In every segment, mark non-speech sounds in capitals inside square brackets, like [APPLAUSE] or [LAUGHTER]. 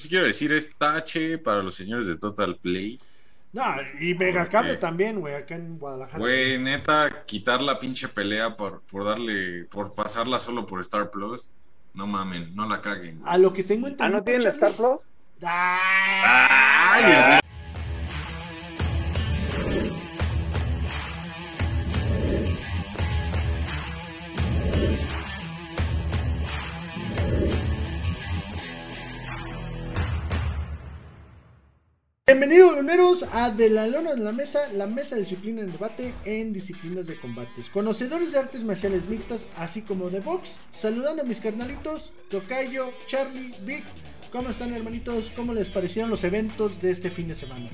sí quiero decir es tache para los señores de Total Play. No, y Megacable también, güey, acá en Guadalajara. Güey, neta, quitar la pinche pelea por, por darle, por pasarla solo por Star Plus. No mamen, no la caguen. A lo que tengo ¿Ah, entendido. no tienen Star Plus? ¡Ay! Bienvenidos, luneros, a De la Lona en la Mesa, la mesa de disciplina en debate en disciplinas de combates. Conocedores de artes marciales mixtas, así como de box. Saludando a mis carnalitos, Tocayo, Charlie, Vic. ¿Cómo están, hermanitos? ¿Cómo les parecieron los eventos de este fin de semana?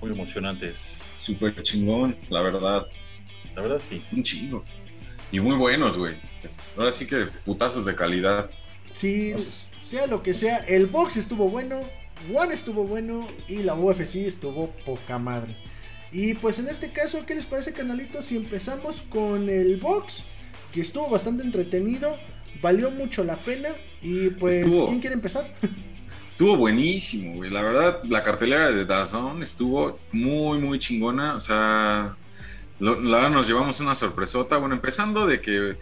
Muy emocionantes. Súper chingón, la verdad. La verdad, sí. Un chingo. Y muy buenos, güey. Ahora sí que putazos de calidad. Sí, sea lo que sea, el box estuvo bueno, One estuvo bueno y la UFC estuvo poca madre. Y pues en este caso, ¿qué les parece, canalitos? Si empezamos con el box, que estuvo bastante entretenido, valió mucho la pena. Y pues, Estuvo. ¿quién quiere empezar? [LAUGHS] Estuvo buenísimo, güey. La verdad, la cartelera de Dazón estuvo muy, muy chingona. O sea, la verdad nos llevamos una sorpresota. Bueno, empezando de que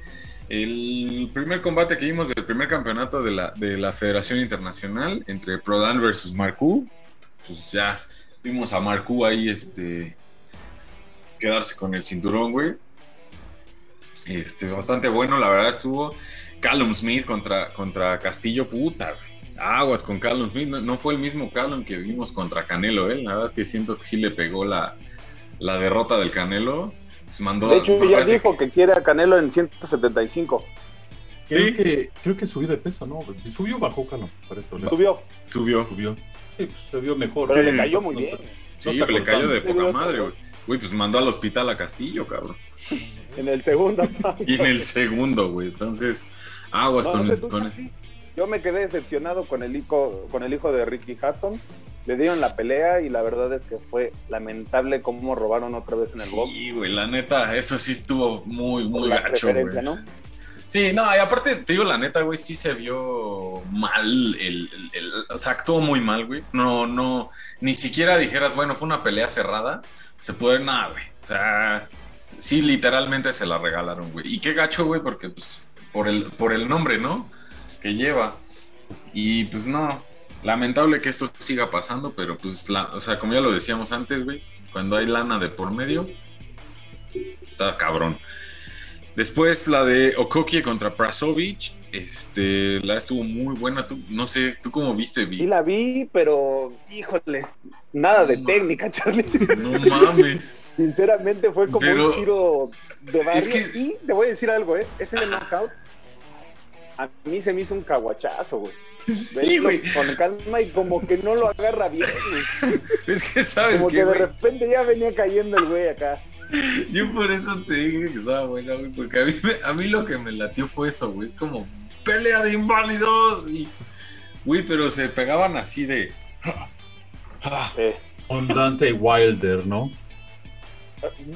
el primer combate que vimos del primer campeonato de la, de la Federación Internacional entre Prodan versus Marcú, pues ya vimos a Marcú ahí este, quedarse con el cinturón, güey. Este, bastante bueno, la verdad estuvo Callum Smith contra, contra Castillo, puta, güey. Aguas con Callum Smith, no, fue el mismo Callum que vimos contra Canelo, ¿eh? La verdad es que siento que sí le pegó la, la derrota del Canelo. Se mandó, De hecho, ya parece dijo que quiere a Canelo en 175. Creo, Sí. que, creo que subió de peso, ¿no? ¿Subió o bajó, Cano? Para eso. ¿no? Subió, que subió. Subió. Sí, pues se vio mejor. pero Sí, le cayó no muy está- bien. Sí, no está le cayó de poca madre, güey. Güey, pues mandó al hospital a Castillo, cabrón. En el segundo. Y [LAUGHS] en el segundo, güey. Entonces, aguas No, con, no sé con. Yo me quedé decepcionado con el hijo, con el hijo de Ricky Hatton. Le dieron la pelea y la verdad es que fue lamentable cómo robaron otra vez en el box. Sí, güey, la neta, eso sí estuvo muy, muy la gacho, güey. ¿no? Sí, no, y aparte, te digo la neta, güey, sí se vio mal, el, el- el- o sea, actuó muy mal, güey. No, no, ni siquiera dijeras, bueno, fue una pelea cerrada, se puede, nada, güey. O sea, sí, literalmente se la regalaron, güey. Y qué gacho, güey, porque, pues, por el, por el nombre, ¿no? Que lleva. Y, pues, no, lamentable que esto siga pasando, pero, pues, la, o sea, como ya lo decíamos antes, güey, cuando hay lana de por medio, está cabrón. Después la de Okokie contra Prasovic. Este, la estuvo muy buena. Tú, no sé, ¿tú cómo viste, Vi? Sí la vi, pero híjole, nada de técnica, Charlie. No mames. [LAUGHS] Sinceramente fue como Pero- un tiro de barrio. Es que- Y te voy a decir algo, ¿eh? Ese de knockout a mí se me hizo un caguachazo, güey. Sí, güey. Con calma y como que no lo agarra bien, güey. [LAUGHS] Es que sabes Como que, que de güey, repente ya venía cayendo el güey acá. yo por eso te dije que estaba buena, güey, porque a mí, me- a mí lo que me latió fue eso, güey. Es como pelea de inválidos y, güey, pero se pegaban así de. Sí. Con Dante Wilder, ¿no?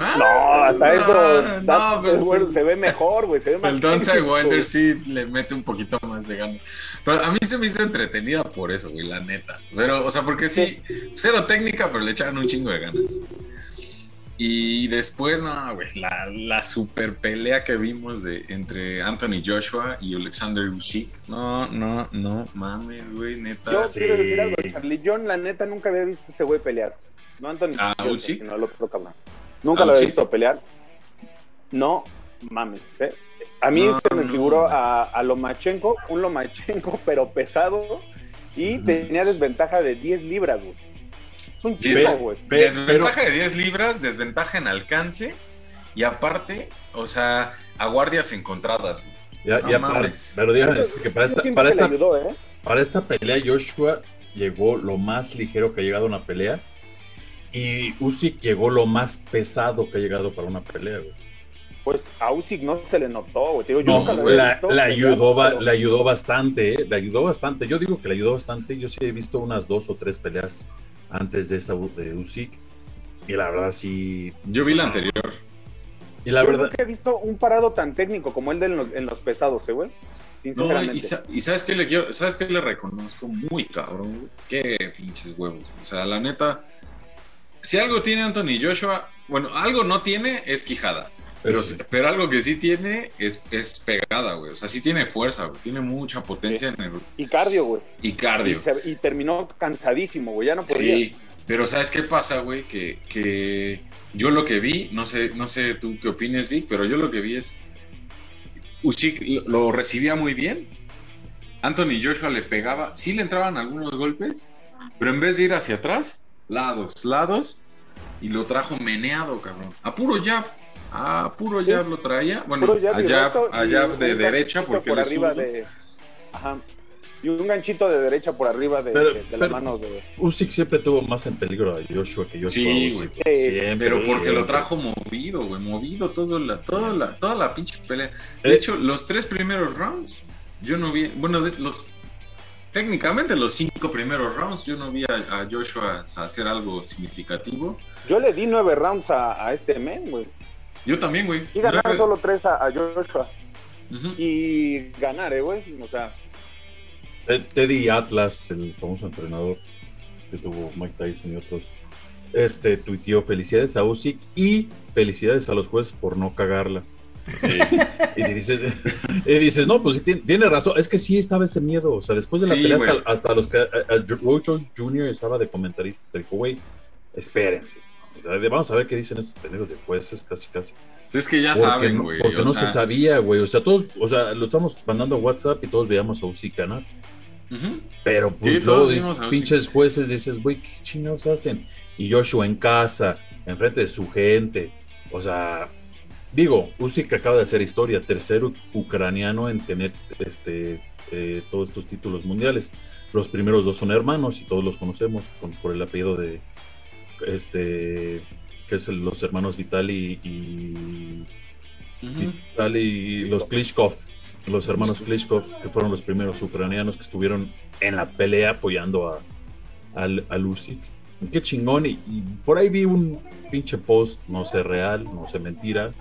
Ah, No, hasta eso no, sí. se ve mejor, güey. Se ve más El técnico, Wilder güey. sí le mete un poquito más de ganas. Pero a mí se me hizo entretenida por eso, güey, la neta. Pero, o sea, porque sí, cero técnica, pero le echaron un chingo de ganas. Y después, no, güey, la, la super pelea que vimos de, entre Anthony Joshua y Alexander Usyk. No, no, no, mames, güey, neta. Yo Sí. quiero decir algo, Charlie. Yo, la neta, nunca había visto a este güey pelear. No Anthony, Ah, Joshua, Usyk. sino el otro cabrón. Nunca Ah, lo había visto pelear. No mames, ¿eh? A mí No, se me no. figuró a, a Lomachenko, un Lomachenko, [LAUGHS] pero pesado, y tenía desventaja de 10 libras, güey. Es un chico, güey. Desventaja de 10 libras, desventaja en alcance. Y aparte, o sea, a guardias encontradas, güey. Ya, No ya para, pero díganme, es que para esta, para, esta, ayudó, ¿eh? para esta pelea Joshua llegó lo más ligero que ha llegado a una pelea y Usyk llegó lo más pesado que ha llegado para una pelea, güey. Pues a Usyk no se le notó, güey. Yo No, nunca la, visto la ayudó, pero- la ayudó bastante, ¿eh? le ayudó bastante. Yo digo que le ayudó bastante. Yo sí he visto unas dos o tres peleas antes de esa de Usyk y la verdad sí. Yo vi la anterior. Y la Yo verdad, nunca he visto un parado tan técnico como el de en los, en los pesados, ¿eh, güey. No, Sinceramente. y, sa- y sabes qué le quiero, sabes qué le reconozco muy cabrón? Qué pinches huevos. O sea, la neta, si algo tiene Anthony Joshua, bueno, algo no tiene es quijada. Pero, Sí. pero algo que sí tiene es, es pegada, güey. O sea, sí tiene fuerza, güey. Tiene mucha potencia en el Y cardio, güey. y Y, cardio. se- y terminó cansadísimo, güey. Ya no podía. Sí, pero ¿sabes qué pasa, güey? Que, que yo lo que vi, no sé, no sé tú qué opines, Vic, pero yo lo que vi es Usyk lo, lo recibía muy bien. Anthony Joshua le pegaba, sí le entraban algunos golpes, pero en vez de ir hacia atrás, lados, lados, y lo trajo meneado, cabrón. A puro jab, a puro Sí. jab lo traía. Bueno, a jab, a jab de derecha porque por arriba de. Ajá. Y un ganchito de derecha por arriba de, Pero- de- de la mano de. Usyk siempre tuvo más en peligro a Joshua que Joshua. Sí, Usyk. güey. Siempre, Pero porque lo trajo movido, güey, movido todo la, toda, la, toda la pinche pelea. De Eh. hecho, los tres primeros rounds, yo no vi, bueno, de- los técnicamente los cinco primeros rounds, yo no vi a, a Joshua hacer algo significativo. Yo le di nueve rounds a, a este men, güey. Yo también, güey. Y ganar Nueve- solo tres a, a Joshua. Y ganar, eh, güey. O sea, Ted- Teddy Atlas, el famoso entrenador que tuvo Mike Tyson y otros, este tuiteó felicidades a Usyk y felicidades a los jueces por no cagarla. Sí. Y dices, [LAUGHS] y dices, no, pues sí, tiene, tiene razón, es que sí estaba ese miedo, o sea, después de la Sí, pelea hasta, hasta los que, a- a- Roy Jones Jr. estaba de comentarista, se dijo, güey, espérense, O sea, vamos a ver qué dicen estos pendejos de jueces, casi, casi. Sí, es que ya Porque saben, no- güey. Porque o no sea, se sabía, güey, o sea, todos, o sea, lo estamos mandando a WhatsApp y todos veíamos a ganar. ujú. Pero pues Sí, todos Usyk. pinches jueces dices, güey, ¿qué chingados hacen? Y Joshua en casa, enfrente de su gente. O sea, digo, Usyk acaba de hacer historia, tercero ucraniano en tener este eh, todos estos títulos mundiales. Los primeros dos son hermanos y todos los conocemos con- por el apellido de este que es el- los hermanos Vitali y Ujú. Vitali y los Klitschkov, los hermanos Klitschkov, que fueron los primeros ucranianos que estuvieron en la pelea apoyando a, al, a Usyk. Qué chingón. Y, y por ahí vi un pinche post, no sé real, no sé mentira,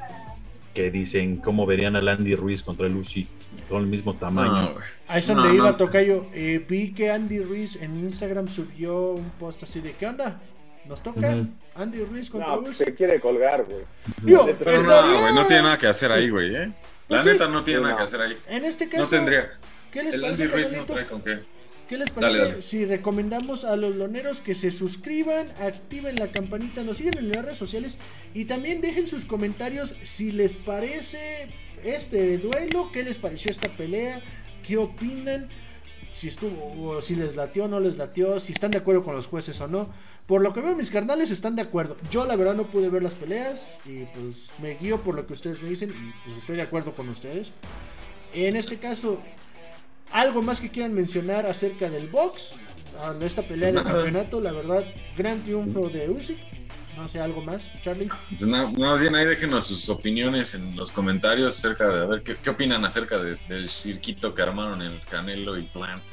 que dicen cómo verían a Andy Ruiz contra el Usyk, con el mismo tamaño. No. A eso No, le iba no. a Tocayo. Eh, vi que Andy Ruiz en Instagram subió un post así de ¿qué onda? ¿Nos toca? Andy Ruiz contra no, Usyk. se quiere colgar, güey. No, bien. güey, no tiene nada que hacer ahí, güey, ¿eh? La Pues sí. neta no tiene nada que hacer ahí. En este caso, No tendría. ¿qué les El Andy Ruiz no trae con qué. ¿Qué les parece dale. si recomendamos a los loneros que se suscriban, activen la campanita, nos siguen en las redes sociales y también dejen sus comentarios si les parece este duelo, qué les pareció esta pelea, qué opinan, si estuvo, si les latió o no les latió, si están de acuerdo con los jueces o no. Por lo que veo, mis carnales están de acuerdo. Yo, la verdad, no pude ver las peleas y pues me guío por lo que ustedes me dicen y pues estoy de acuerdo con ustedes. En este caso, algo más que quieran mencionar acerca del box, a esta pelea Pues de campeonato, la verdad, gran triunfo de Usyk. No sé, algo más, Charlie. Pues na- más bien ahí déjenos sus opiniones en los comentarios acerca de a ver qué, qué opinan acerca de- del cirquito que armaron el Canelo y Plant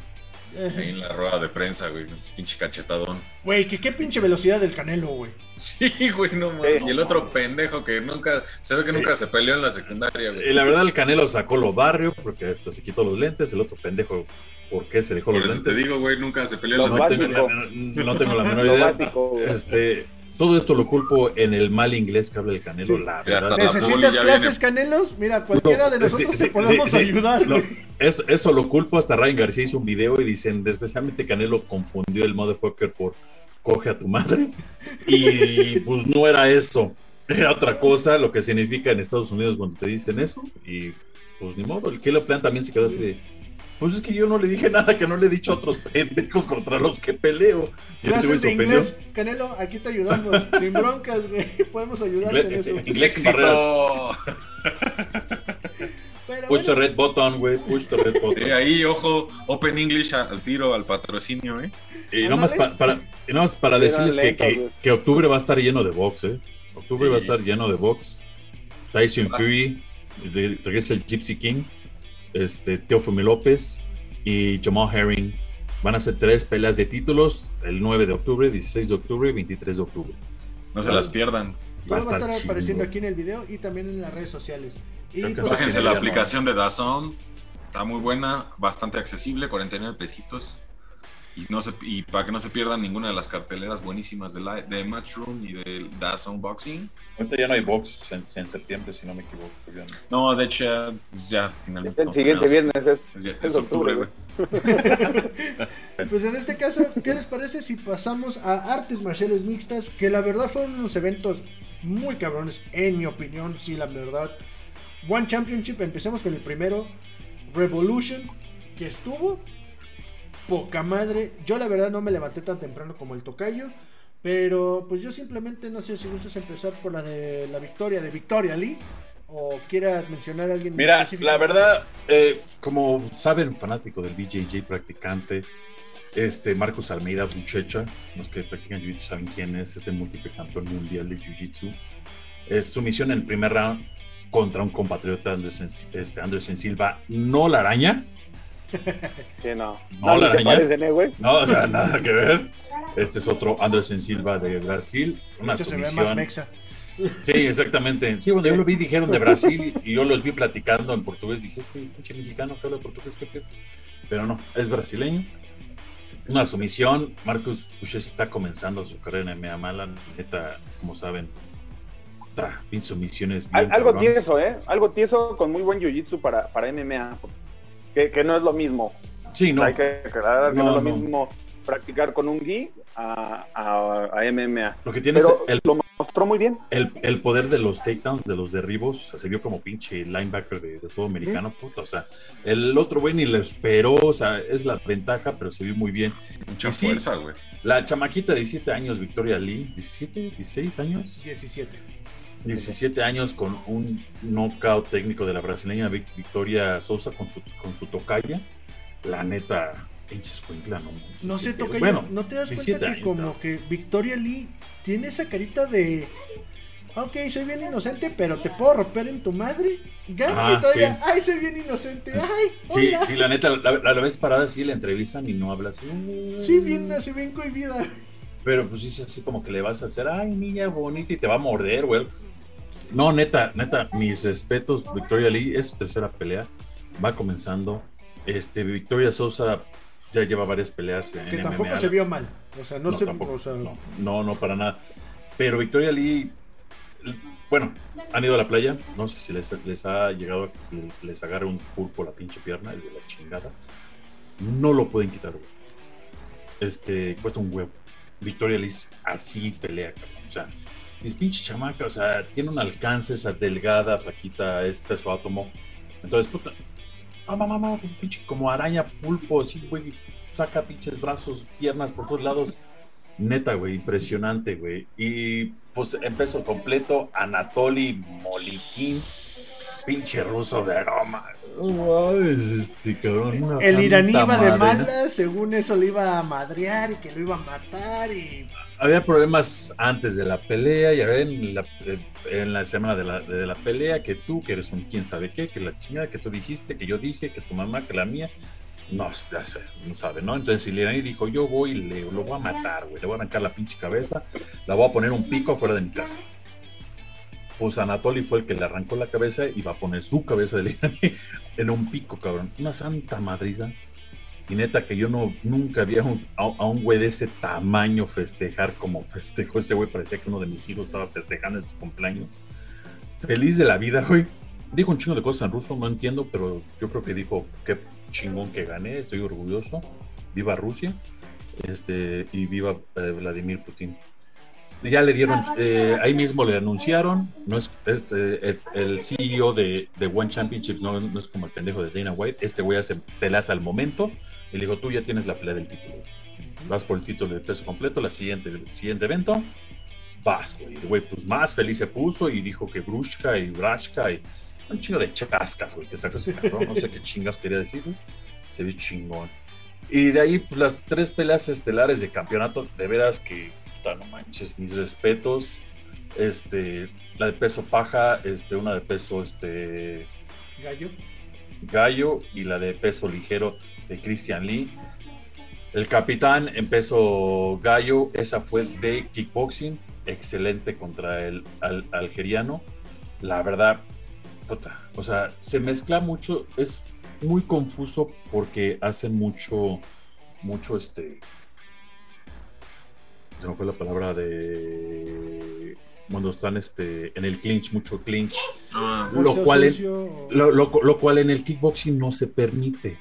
ahí en la rueda de prensa, güey, ese pinche cachetadón. Güey, que qué pinche velocidad del Canelo, güey. Sí, güey, no mames. Sí. Y el otro pendejo que nunca, se ve que nunca se peleó en la secundaria, Y güey. la verdad, el Canelo sacó lo barrio porque hasta se quitó los lentes. El otro pendejo, ¿por qué se dejó Por los eso lentes? te digo, güey, nunca se peleó en la no, básico. tengo, secundaria. la- no tengo la menor Lo idea. básico, güey. Este, todo esto lo culpo en el mal inglés que habla el Canelo, Sí. la verdad. ¿Necesitas clases, viene. Canelos? Mira, cualquiera de No, nosotros sí, te sí, podemos sí, sí. ayudar, No, esto lo culpo hasta Ryan García hizo un video y dicen, desgraciadamente Canelo confundió el motherfucker por coge a tu madre. Y pues no era eso. Era otra cosa, lo que significa en Estados Unidos cuando te dicen eso. Y pues ni modo, el Kilo Plan también se quedó así de. Pues es que yo no le dije nada que no le he dicho a otros pendejos contra los que peleo. Clases se de inglés, Canelo, aquí te ayudamos. [LAUGHS] Sin broncas, güey. Podemos ayudarte en eso. Inglés sin. Pero Push the red button, güey. Push the red button. Eh, ahí, ojo, Open English al tiro, al patrocinio, ¿eh? Y nada más pa- para, y nada más para decirles que, que- octubre va a estar lleno de box, ¿eh? Octubre Sí. va a estar lleno de box. Tyson. Fury, regresa el Gypsy King, este, Teofimo López y Jamal Herring. Van a ser tres peleas de títulos el 9 de octubre, 16 de octubre y 23 de octubre. No se las pierdan. Va a estar apareciendo aquí en el video y también en las redes sociales. Y pues. Bájense la aplicación de Dazón. Está muy buena, bastante accesible, 49 pesitos. Y, no se, y para que no se pierdan ninguna de las carteleras buenísimas de, la, de Matchroom y de Dazón Boxing. Ahorita ya no hay box en, en septiembre, si no me equivoco. no. No, de hecho, ya, pues ya finalmente. El siguiente primeros- viernes es, ya- es Es octubre, octubre, güey. [LAUGHS] Pues en este caso, ¿qué les parece si pasamos a artes marciales mixtas? Que la verdad fueron unos eventos muy cabrones, en mi opinión, sí, la verdad. One Championship, empecemos con el primero. Revolution, que estuvo poca madre. Yo la verdad no me levanté tan temprano como el tocayo. Pero pues yo simplemente no sé si gustas empezar por la de la victoria de Victoria Lee. O quieras mencionar a alguien Mira, la verdad, eh, como saben, fanático del BJJ practicante, este Marcos Almeida Buchecha, los que practican Jiu-Jitsu saben quién es, este múltiple campeón mundial de Jiu-Jitsu. Es su misión en el primer round contra un compatriota Anderson, este, Anderson Silva, no la araña, [LAUGHS] Sí, no. No, No, ni la se araña. parecen, eh, güey. no, o sea, [LAUGHS] nada que ver. Este es otro Anderson Silva de Brasil, una Este se ve más sumisión. mexa. Sí, exactamente. Sí, cuando yo lo vi, dijeron de [LAUGHS] Brasil y yo los vi platicando en portugués. Dije, este pinche mexicano que habla portugués, ¿qué pedo? Pero no, es brasileño. Una sumisión. Marcus Puches está comenzando su carrera en MMA mala. Neta, como saben, está sumisiones. bien Al- algo cabrones. tieso, ¿eh? Algo tieso con muy buen jiu-jitsu para, para MMA. Que, que no es lo mismo. Sí, no. Hay que aclarar que no, No, es lo no. mismo practicar con un gi a, a, a MMA. Lo que tiene es Pero el, lo mostró muy bien. el, el poder de los takedowns, de los derribos. O sea, se vio como pinche linebacker de, de fútbol americano. Puta, o sea, el otro güey ni lo esperó. O sea, es la ventaja, pero se vio muy bien. Mucha Sí. fuerza, güey. La chamaquita de 17 años, Victoria Lee, 17, 16 años, 17. 17 años con un knockout técnico de la brasileña Vic- Victoria Sosa con su, con su tocaya. La neta, pinche escuincla, no No pedo. toca Bueno, ¿no te das 17 cuenta que como que Victoria Lee tiene esa carita de ok, soy bien inocente, pero te puedo romper en tu madre? Gana Ah, todavía, sí. ay, soy bien inocente, ay, Sí, hola. sí, la neta, la, la, la vez parada sí la entrevistan y no habla así. Sí, bien, así bien cohibida. Pero pues dices así como que le vas a hacer, ay, niña bonita, y te va a morder, güey. No, neta, neta, mis respetos, Victoria Lee, es su tercera pelea, va comenzando. Este, Victoria Sosa ya lleva varias peleas en Que tampoco MMA. se vio mal. O sea, no, No, se tampoco, o sea, no, no, no, para nada. Pero Victoria Lee, bueno, han ido a la playa, no sé si les, les ha llegado a que se les agarre un pulpo la pinche pierna, es de la chingada. No lo pueden quitar, güey. Este, cuesta un huevo. Victoria Lee así pelea, cabrón. O sea, es pinche chamaca, o sea, tiene un alcance, esa delgada, flaquita, es peso átomo. Entonces, puta, mamá, mamá, pinche como araña pulpo, así, güey, saca pinches brazos, piernas por todos lados. Neta, güey, impresionante, güey. Y pues empezó completo Anatoly Molikin, pinche ruso de aroma. Mames, este cabrón. una el iraní iba de mala, según eso lo iba a madrear y que lo iba a matar y Había problemas antes de la pelea y a ver en la, en la semana de la, de la pelea que tú, que eres un quién sabe qué, que la chingada que tú dijiste, que yo dije, que tu mamá, que la mía. No, ya sé, no sabe, ¿no? Entonces iraní dijo, yo voy y le, lo voy a matar, güey. Le voy a arrancar la pinche cabeza, la voy a poner un pico afuera de mi casa. Pues Anatoly fue el que le arrancó la cabeza y va a poner su cabeza del [LAUGHS] iraní en un pico, cabrón. Una santa madriza. Neta que yo no nunca un- a, a un güey de ese tamaño festejar como festejó ese güey. Parecía que uno de mis hijos estaba festejando en su cumpleaños. Feliz de la vida, güey. Dijo un chingo de cosas en ruso, no entiendo, pero yo creo que dijo qué chingón que gané, estoy orgulloso. Viva Rusia. Este, y viva eh, Vladimir Putin. Ya le dieron, eh, ahí mismo le anunciaron, no es este, el, el CEO de, de One Championship, no, no es como el pendejo de Dana White, este güey hace peleas al momento, y le dijo, tú ya tienes la pelea del título, vas por el título de peso completo, la siguiente, el siguiente evento, vas, güey, el güey pues más feliz se puso y dijo que Brushka y Brashka y un chingo de chascas, güey, que sacó ese cabrón, no sé qué chingas quería decir, güey. se vio chingón. Y de ahí pues, las tres peleas estelares de campeonato, de veras que puta, no manches, mis respetos. Este, la de peso paja, este, una de peso este gallo. gallo y la de peso ligero de Christian Lee. El capitán en peso gallo, esa fue de kickboxing. excelente contra el al- algeriano. La verdad, puta, o sea, se mezcla mucho, es muy confuso porque hacen mucho, mucho este. Se me fue la palabra de. Cuando están este, en el clinch, mucho clinch. Ah, Lo cual sucio, o- Lo, lo- lo cual en el kickboxing no se permite.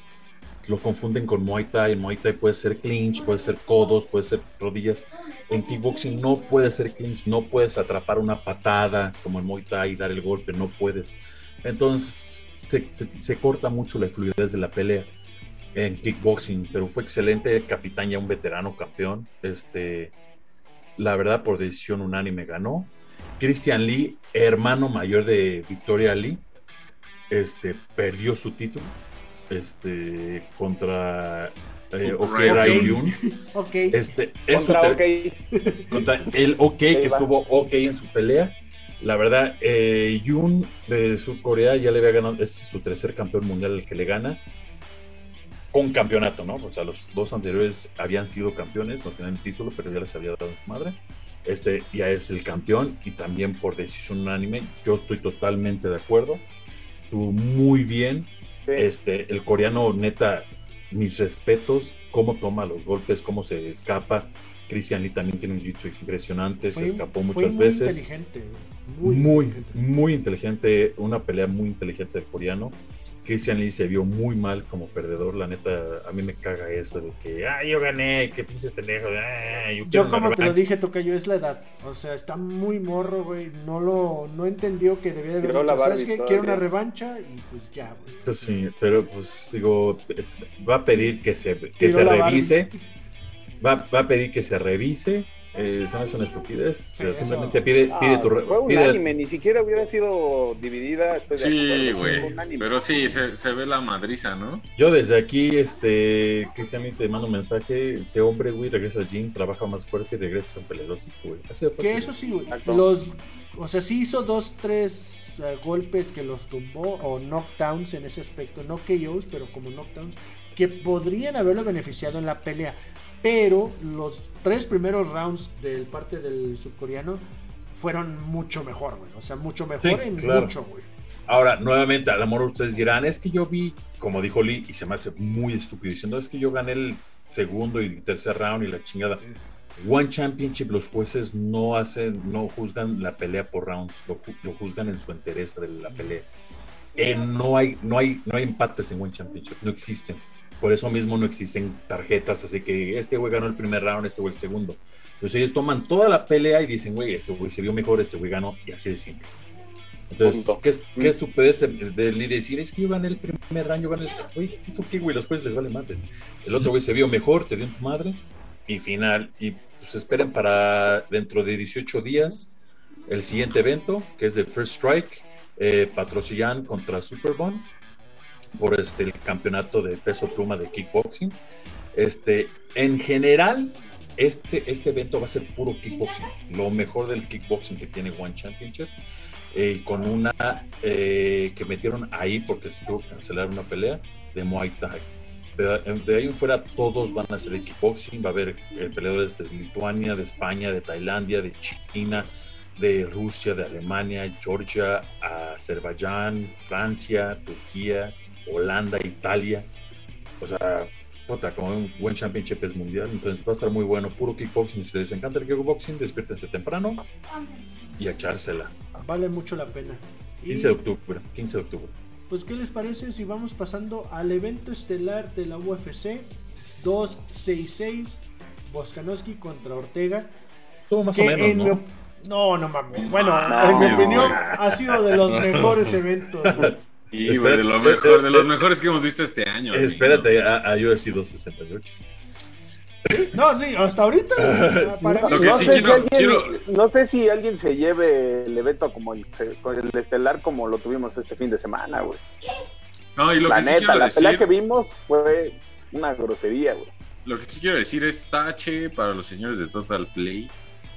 Lo confunden con Muay Thai. En Muay Thai puede ser clinch, puede ser codos, puede ser rodillas. En kickboxing no puede ser clinch, no puedes atrapar una patada como en Muay Thai y dar el golpe, no puedes. Entonces se, se- se corta mucho la fluidez de la pelea en kickboxing, pero fue excelente. El capitán ya un veterano campeón. Este, la verdad, por decisión unánime ganó. Christian Lee, hermano mayor de Victoria Lee, este, perdió su título este, contra eh. Okera Ok. Yun. [LAUGHS] Ok. Este, Contra el OK, que estuvo OK en su pelea. La verdad, eh, Yun de Sur Corea ya le había ganado, es su tercer campeón mundial el que le gana. Con campeonato, ¿no? O sea, los dos anteriores habían sido campeones, no tenían título, pero ya les había dado su madre. Este ya es el campeón y también por decisión unánime. Yo estoy totalmente de acuerdo. Estuvo muy bien. Sí. Este, el coreano, neta, mis respetos, cómo toma los golpes, cómo se escapa. Christian Lee también tiene un jiu impresionante, se Fue- escapó fue muchas muy veces. inteligente, Muy, muy, muy, inteligente. inteligente, una pelea muy inteligente del coreano. Christian Lee se vio muy mal como perdedor, la neta, a mí me caga eso de que, ah, yo gané, qué pinches pendejos, ah, yo, como te lo revancha". dije, Tocayo, es la edad. O sea, está muy morro, güey. No lo, no entendió que debía de haber dicho, ¿sabes qué? Quiero una revancha y pues ya, güey. Pues sí, pero pues digo, este, va a pedir que se, que se revise, va, va a pedir que se revise, eh, se me hace una estupidez, o sea, simplemente pide, pide Ah, tu... re- fue un pide- anime, ni siquiera hubiera sido dividida. Estoy sí, güey. Pero sí, se, se ve la madriza, ¿no? Yo desde aquí, este, Cristian, te mando un mensaje, ese hombre, güey, regresa al gym, trabaja más fuerte y regresa con peleador, güey. Que eso sí, güey. Los, o sea, sí hizo dos, tres eh, golpes que los tumbó, o knockdowns en ese aspecto, no KOs, pero como knockdowns, que podrían haberlo beneficiado en la pelea. Pero los tres primeros rounds del parte del surcoreano fueron mucho mejor, güey. O sea, mucho mejor Sí, en claro. mucho, güey. Ahora, nuevamente, a lo mejor ustedes dirán, es que yo vi, como dijo Lee, y se me hace muy estúpido diciendo, es que yo gané el segundo y tercer round y la chingada. One Championship, los jueces no hacen, no juzgan la pelea por rounds, lo, ju- lo juzgan en su interés de la pelea. Eh, no, hay, no, hay, no hay empates en One Championship, no existen. Por eso mismo no existen tarjetas, así que este güey ganó el primer round, este güey el segundo. Entonces ellos toman toda la pelea y dicen, güey, este güey se vio mejor, este güey ganó, y así de simple. Entonces, Punto. ¿qué, qué estupidez de, decir? Es que yo gané el primer round, yo gané el... Güey, ¿eso qué, güey? Los jueces les vale madres. El otro güey se vio mejor, te dio tu madre, y final. Y pues esperen para dentro de 18 días el siguiente evento, que es de First Strike, eh, Patrocian contra Superbone, por este, el campeonato de peso pluma de kickboxing. Este, en general, este, este evento va a ser puro kickboxing, lo mejor del kickboxing que tiene One Championship. eh, con una eh, que metieron ahí porque se tuvo que cancelar una pelea de Muay Thai. De, de ahí en fuera todos van a de kickboxing, va a haber eh, peleadores de Lituania, de España, de Tailandia, de China, de Rusia, de Alemania, Georgia, Azerbaiyán, Francia, Turquía, Holanda, Italia. O sea, puta, como un buen championship es mundial, entonces va a estar muy bueno. Puro kickboxing. Si les encanta el kickboxing, despiértense temprano y a echársela. Vale mucho la pena. Y, 15 de octubre, 15 de octubre. pues, ¿qué les parece si vamos pasando al evento estelar de la UFC 266? Boskanowski contra Ortega. Todo más que o menos, en mi ¿no? no, no mames. Bueno, No, en mi opinión, ha sido de los [LAUGHS] mejores eventos. güey. Y, güey, de lo mejor, de los mejores que hemos visto este año. Espérate, a, a UFC 268. No, sí, hasta ahorita. [LAUGHS] para No, mí- que no sí sé quiero- si alguien, quiero- no sé si alguien se lleve el evento como el, el estelar como lo tuvimos este fin de semana, güey. No, y lo La que sí neta, quiero la pelea decir, que vimos fue una grosería, güey. lo que sí quiero decir es tache para los señores de Total Play.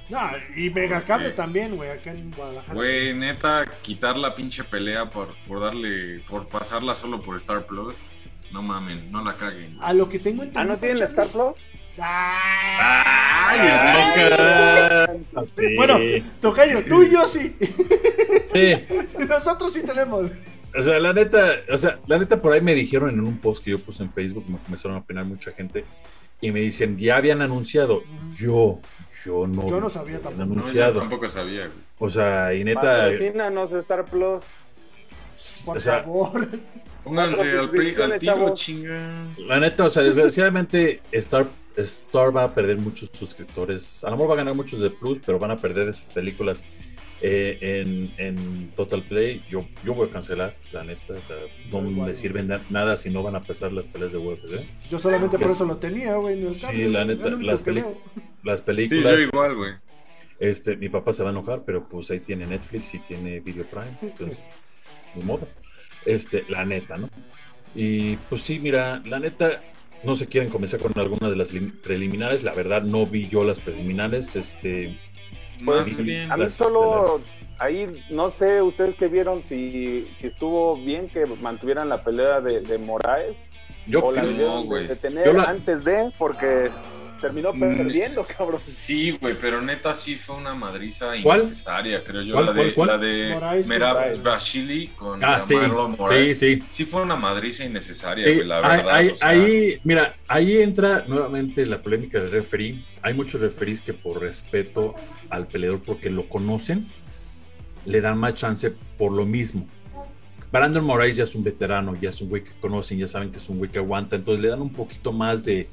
No, y Megacable Ok. también, güey, acá en Guadalajara. Güey, neta, quitar la pinche pelea por, por darle, por pasarla solo por Star Plus. No mamen, no la caguen. A lo que tengo Ah, entendido. ¿no tienen Charlie- Star Plus? Ah, Ay, Ah, tengan. Sí. Bueno, Tocayo, tú y yo sí. Sí. [LAUGHS] Nosotros sí tenemos. O sea, la neta, o sea, la neta por ahí me dijeron en un post que yo puse en Facebook, me comenzaron a opinar mucha gente y me dicen, ya habían anunciado. Yo, yo no. Yo no sabía tampoco. No, yo anunciado. tampoco sabía, güey. O sea, y neta, Patrocínanos Star Plus. Por O sea, favor. Pónganse al, al tiro, chinga. la neta, o sea, desgraciadamente Star, Star va a perder muchos suscriptores. A lo mejor va a ganar muchos de Plus, pero van a perder sus películas eh, en, en Total Play. Yo, yo voy a cancelar, la neta. no me sirven na- nada si no van a pesar las peleas de UFC. Yo solamente por eso lo tenía, güey. Sí, la neta, las peli-. Las Sí, películas. yo igual, güey. Este, mi papá se va a enojar, pero pues ahí tiene Netflix y tiene Video Prime. Entonces, ni modo. Este, la neta, ¿no? Y pues sí, mira, la neta, no se quieren comenzar con alguna de las lim- preliminares. La verdad, no vi yo las preliminares. Este, Vi bien. A mí solo ahí, no sé, ustedes que vieron si, si estuvo bien que mantuvieran la pelea de, de Moraes Yo o la no, de tener la- antes de, porque terminó Mm. perdiendo, cabrón. Sí, güey, pero neta sí fue una madriza ¿Cuál? innecesaria, creo yo. ¿Cuál, la, de, cuál, cuál? la de Moraes, Merab Moraes. Rashili con Ah, sí, Marlon sí, Moraes. Sí, sí. fue una madriza innecesaria, Sí, güey, la ahí- verdad. ahí, o sea, ahí, mira, ahí entra nuevamente la polémica del referee. Hay muchos referees que por respeto al peleador, porque lo conocen, le dan más chance por lo mismo. Brandon Moraes ya es un veterano, ya es un güey que conocen, ya saben que es un güey que aguanta, entonces le dan un poquito más de,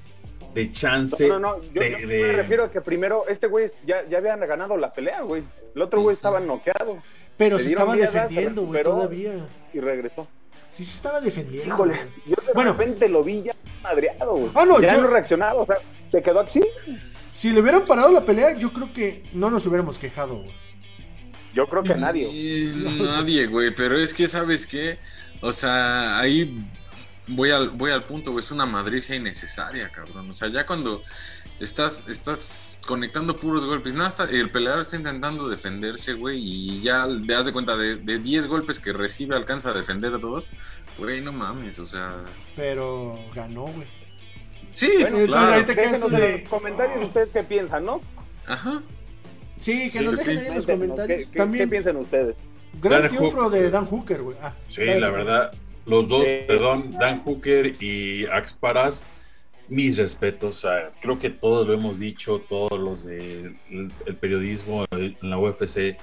de chance. No, no, no, yo, de- yo de- me refiero a que primero este güey ya, ya habían ganado la pelea, güey. El otro güey estaba noqueado Pero se estaba defendiendo, güey, todavía. y regresó. Sí, se estaba defendiendo. Híjole, yo de Bueno. repente lo vi ya madreado, güey. Ah, no, ya yo- no reaccionaba, o sea, se quedó así. Si le hubieran parado la pelea, yo creo que no nos hubiéramos quejado, güey. Yo creo que nadie. Eh, Nadie, güey, pero es que, ¿sabes qué? O sea, ahí voy al, voy al punto, güey, es una madriza innecesaria, cabrón. O sea, ya cuando estás, estás conectando puros golpes, nada, está- el peleador está intentando defenderse, güey, y ya te das de cuenta de, de 10 golpes que recibe, alcanza a defender dos, güey, no mames, o sea... Pero ganó, güey. Sí, Bueno, entonces claro. ahí te Déjenos en de- los comentarios ustedes qué piensan, ¿no? Ajá. Sí, que Sí, nos sí. dejen ahí en los comentarios. ¿Qué, qué- También, qué piensan ustedes? gran triunfo de Dan Hooker, güey. Ah, Sí, la verdad, los dos, Eh, perdón, Dan Hooker y Ax Paras, mis respetos. o sea, creo que todos lo hemos dicho, todos los del el periodismo en la UFC.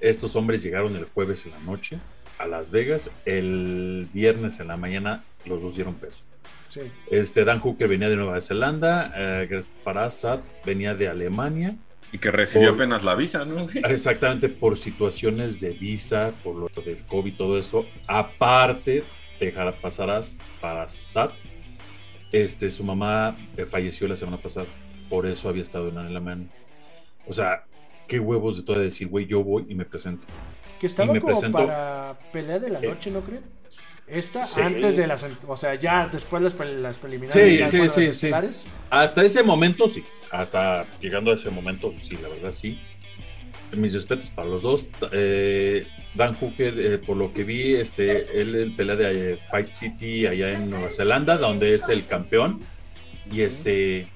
Estos hombres llegaron el jueves en la noche a Las Vegas, el viernes en la mañana los dos dieron peso. Sí. Este Dan Hooker venía de Nueva Zelanda, eh, Parasat venía de Alemania, Y que recibió Por- apenas la visa, ¿no? [LAUGHS] exactamente por situaciones de visa, por lo del COVID, todo eso. Aparte, dejar pasar a Parasat, este, su mamá eh, falleció la semana pasada, por eso había estado en Alemania. O sea, qué huevos de todo decir, güey, yo voy y me presento. Que estaba Y me como presentó- para pelea de la Eh, noche, ¿no creen? Esta sí. antes de las. O sea, ya después las, las preliminares. Sí, sí, sí. Hasta ese momento sí, hasta llegando a ese momento sí, la verdad sí. Mis respetos para los dos. Eh, Dan Hooker, eh, por lo que vi, este, él, él pelea de eh, Fight City allá en Nueva Zelanda, donde es el campeón. Y este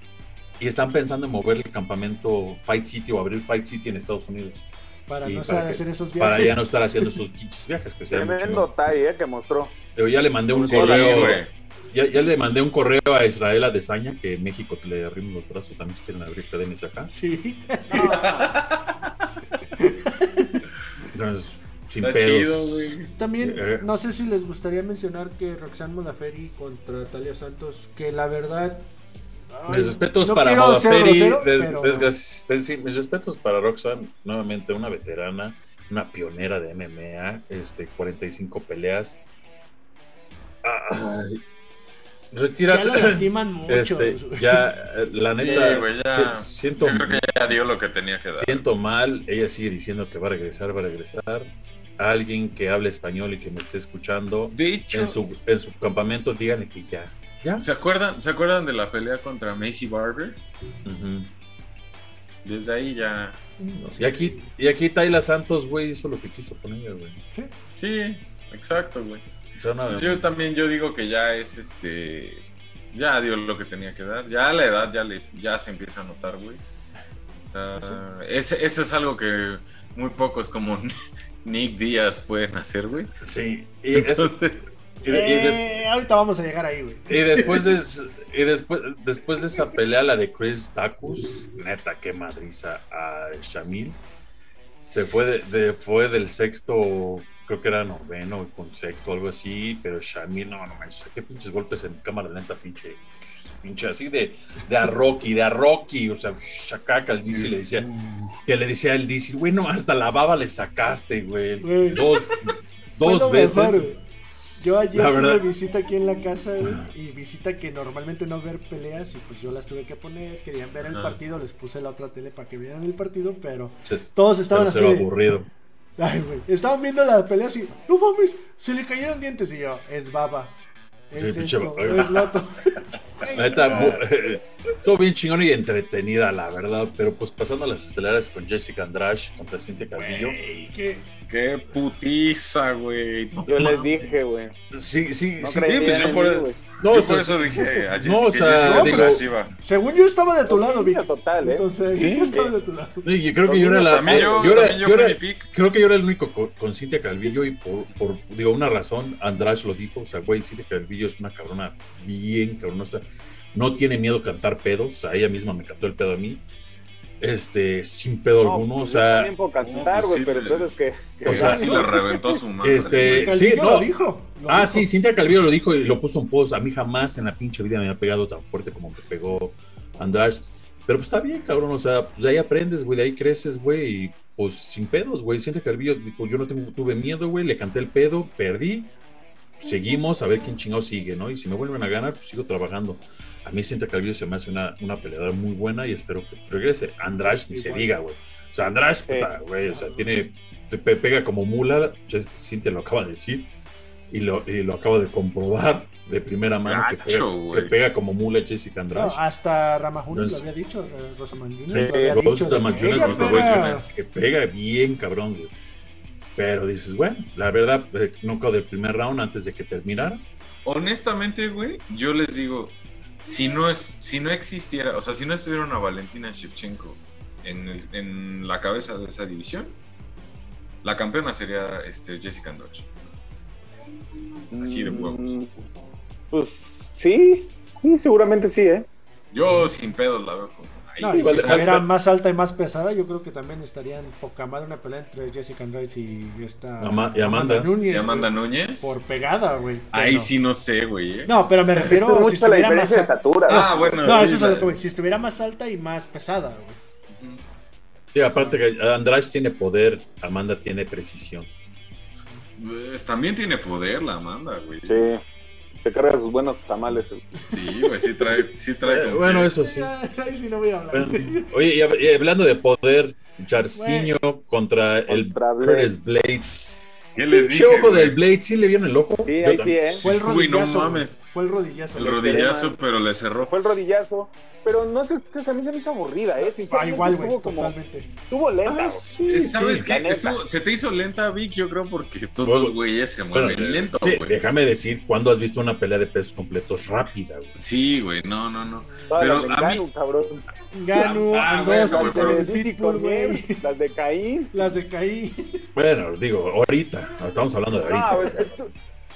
y están pensando en mover el campamento Fight City o abrir Fight City en Estados Unidos. Para Y no estar hacer esos viajes. Para ya no estar haciendo esos pinches viajes que Tremendo tie, eh, que mostró. Pero ya le mandé un Sí, correo. güey. Ya, ya le mandé un correo a Israel Adesanya que en México te le arrimos los brazos también si quieren abrir academias acá. Sí. [LAUGHS] Entonces, sin Está pedos. chido, güey. También, Eh. no sé si les gustaría mencionar que Roxanne Modaferi contra Talia Santos, que la verdad. Mis respetos no para Modaferi, des- pero- mis respetos para Roxanne, nuevamente una veterana, una pionera de MMA, este, 45 peleas. Ay, retira, Ya la lastiman [LAUGHS] mucho. este, ya, la Sí, neta, güey, ya. si- siento, Yo creo que ya dio lo que tenía que dar. siento mal, ella sigue diciendo que va a regresar, va a regresar. Alguien que hable español y que me esté escuchando De hecho, en su, en su campamento, díganle que ya, ya. ¿se acuerdan, ¿se acuerdan de la pelea contra Macy Barber? Desde ahí ya. Y aquí, y aquí Tayla Santos, güey, hizo lo que quiso con ella, güey. Sí, exacto, güey. O sea, nada, Yo también yo digo que ya es este. Ya dio lo que tenía que dar. Ya a la edad ya le ya se empieza a notar, güey. sea, ese- eso es algo que muy pocos como [LAUGHS] Nick Díaz pueden hacer, güey. Sí, y, y de- y des- Eh, ahorita vamos a llegar ahí, güey. y después de, y después, después de esa pelea, la de Chris Tacus, neta, qué madriza a Shamil. Se fue, de, de- fue del sexto, creo que era noveno con sexto, algo así, pero Shamil, no, no manches, qué pinches golpes en cámara lenta, pinche, pinche así de, de a Rocky, de a Rocky, o sea, chacaca, el DC le decía, que le decía al DC, güey, no, hasta la baba le sacaste, güey, dos, [LAUGHS] dos veces. mejor. Yo ayer tuve visita aquí en la casa, y visita que normalmente no ver peleas, y pues yo las tuve que poner, querían ver el Ah. partido, les puse la otra tele para que vieran el partido, pero todos estaban así cero de, aburrido. [LAUGHS] ay, güey, estaban viendo la pelea así, no mames, se le cayeron dientes, y yo, es baba, es Sí, pinche esto, baba. es loto. [LAUGHS] La neta, mu- estuvo bien chingón y entretenida, la verdad. Pero pues pasando a las estelares con Jessica Andrade contra Cintia Calvillo. Güey, qué- qué putiza, güey. Yo les dije, güey. Sí, sí, No sí. creían pues yo por- mí, güey. No, Yo o sea, por eso dije a Jessica, no, o sea, digo-. Según yo estaba de tu lado, Vic. Total, ¿eh? Entonces, Sí. [LAUGHS] yo estaba de tu lado. Sí, yo creo que yo era la. También yo, yo era- yo era- creo que yo era el único con, con Cintia Calvillo y por, por, digo, una razón, Andrade lo dijo, o sea, güey, Cintia Calvillo es una cabrona bien cabrona, o sea, no tiene miedo a cantar pedos, o sea, ella misma me cantó el pedo a mí, este, sin pedo No, alguno, o pues yo sea, puedo cantar, no, pues güey, sí, pero entonces que... que- O sea, sí le reventó su madre. Este, sí, no. lo dijo. lo Ah, dijo. sí, Cintia Calvillo lo dijo y lo puso en post. A mí jamás en la pinche vida me ha pegado tan fuerte como me pegó Andrade. Pero pues está bien, cabrón. O sea, pues ahí aprendes, güey, de ahí creces, güey. Y pues sin pedos, güey. Cintia Calvillo dijo, yo no tengo, tuve miedo, güey. Le canté el pedo, perdí. Seguimos a ver quién chingado sigue, ¿no? Y si me vuelven a ganar, pues sigo trabajando. A mí Cintia Calvillo se me hace una, una peleadora muy buena y espero que regrese. Andrade ni se diga, güey. O sea, Andrade, puta, güey, o sea, tiene, pega como mula, Cintia lo acaba de decir, y lo, y lo acabo de comprobar de primera mano, que, Gacho, pega, que pega como mula Jessica No, Andrade. hasta Ramajunas lo había dicho, eh, Rosamund Juniors Sí, lo había dicho. pega- que pega bien cabrón, güey. Pero dices, bueno, la verdad, eh, no quedó del primer round antes de que terminara. Honestamente, güey, yo les digo, si no es, si no existiera, o sea, si no estuviera una Valentina Shevchenko en, el- en la cabeza de esa división, la campeona sería este, Jessica Andrade. Así de huevos. Mm, Pues sí, sí, seguramente sí, ¿eh? Yo sin pedos la veo como. No, y si estuviera más alta y más pesada, yo creo que también estarían poca madre una pelea entre Jessica Andrade y esta Ama- y Amanda. Núñez, Y Amanda güey, Núñez. por pegada, güey. Ahí Pero- sí no sé, güey. ¿eh? No, pero me Es refiero que si mucho la estuviera más diferencia de alta. estatura. Ah, bueno, No, sí, eso es la- lo que. Si estuviera más alta y más pesada, güey. Sí, aparte que Andrade tiene poder, Amanda tiene precisión. Pues, también tiene poder la Amanda, güey. Sí, se carga sus buenos tamales. el- Sí, güey, sí trae, sí trae Eh, con bueno, eso sí. Ahí sí no voy a hablar. Bueno, oye, y hab- y hablando de poder, Jarcinho contra el Contra Blade. Curtis Blades. ¿Qué les dije, ojo güey? del Blade, ¿sí le vieron el ojo? Sí, ahí sí, ¿eh? Fue el Uy, no rodillazo. güey. mames. Fue el rodillazo. El rodillazo, pero le cerró. Fue el rodillazo. Pero no sé, ustedes, a mí se me hizo aburrida, ¿eh? Ah, igual, güey, totalmente. estuvo lenta. Ah, sí, ¿Sabes sí. qué? Estuvo- se te hizo lenta, Vic, yo creo, porque estos Bueno, dos güeyes se Bueno, mueven lento, sí, güey. déjame decir, ¿cuándo has visto una pelea de pesos completos rápida, güey? Sí, güey, no, no, no. Pero a mí-. Ganu, Ah, Andrade, bueno, Las güey, de las Caín. Las de Caí. Bueno, digo, ahorita, estamos hablando de Ah, ahorita. güey, esto-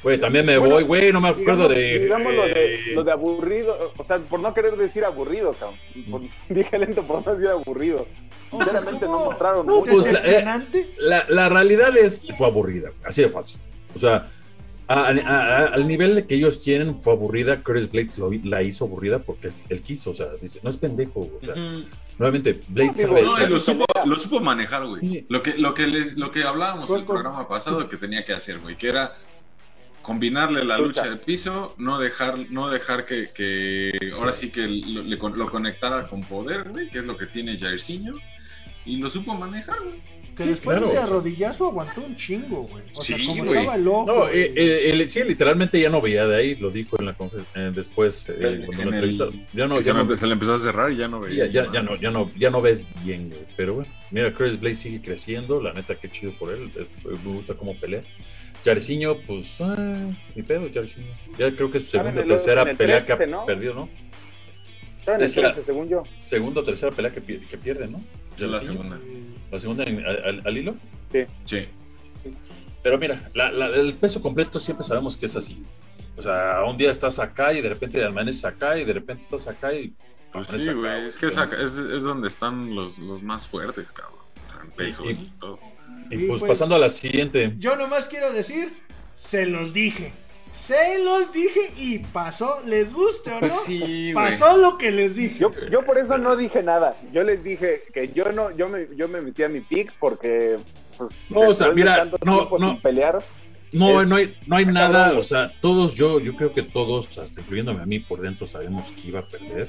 Güey, también me Bueno, voy, güey, no me acuerdo digamos, de... digamos lo, de, eh, lo de aburrido, o sea, por no querer decir aburrido, cabrón. Por- [LAUGHS] dije lento por no decir aburrido. O sea, Sinceramente estuvo no mostraron No, mucho. pues, la- Decepcionante. la, la realidad es que fue aburrida, así de fácil. O sea, a- a- a- al nivel de que ellos tienen fue aburrida, Chris Blade lo- la hizo aburrida porque es- él quiso, o sea, dice, no es pendejo. o sea. Nuevamente, Blade No, digo, sabe... No, y lo supo, lo supo manejar, güey. Sí. Lo que, lo que les, lo que hablábamos en el programa pasado que tenía que hacer, güey, que era combinarle la Lucha. del piso, no dejar, no dejar que, que ahora sí que lo, le con- lo conectara con poder, güey, que es lo que tiene Jairzinho, y lo supo manejar, güey. Que Sí, después claro, de ese o sea. rodillazo aguantó un chingo, güey. O sea, Sí, como güey. estaba el ojo. No, eh, eh, él- sí, literalmente ya no veía de ahí, lo dijo en la eh, después, eh, cuando en lo entrevistaron. Ya no, ya me no, se le empezó a cerrar y ya no veía. ya, ya- ya no, ya no, ya no ves bien, güey. Pero bueno, mira, Chris Blade sigue creciendo, la neta, qué chido por él, eh, me gusta cómo pelea. Jarcinho, pues, ah, ni pedo, Jarcinho. Ya creo que es su segunda o tercera pelea que 13, ha ¿no? perdido, ¿no? Estaba en el es la- 13, según yo. Segunda o tercera pelea que, que pierde, ¿no? Yo la segunda. ¿La segunda en- al, al- hilo? Sí. Pero mira, la- la- el peso completo siempre sabemos que es así. O sea, un día estás acá y de repente amaneces acá y de repente estás acá y Pues sí, güey. Es que es, acá- es, es donde están los, los más fuertes, cabrón. O sea, en peso Y- y todo. Y Y pues, pues- pasando a la siguiente. Yo nomás quiero decir, se los dije. Se los dije y pasó, les guste o no. Pues sí, güey. pasó lo que les dije. Yo, yo por eso no dije nada. Yo les dije que yo no, yo me, yo me metí a mi pick porque pues, No, o sea, mira, no, no. sin pelear, No, Es- no hay, no hay nada, o sea, todos, yo, yo creo que todos, hasta incluyéndome a mí por dentro, sabemos que iba a perder.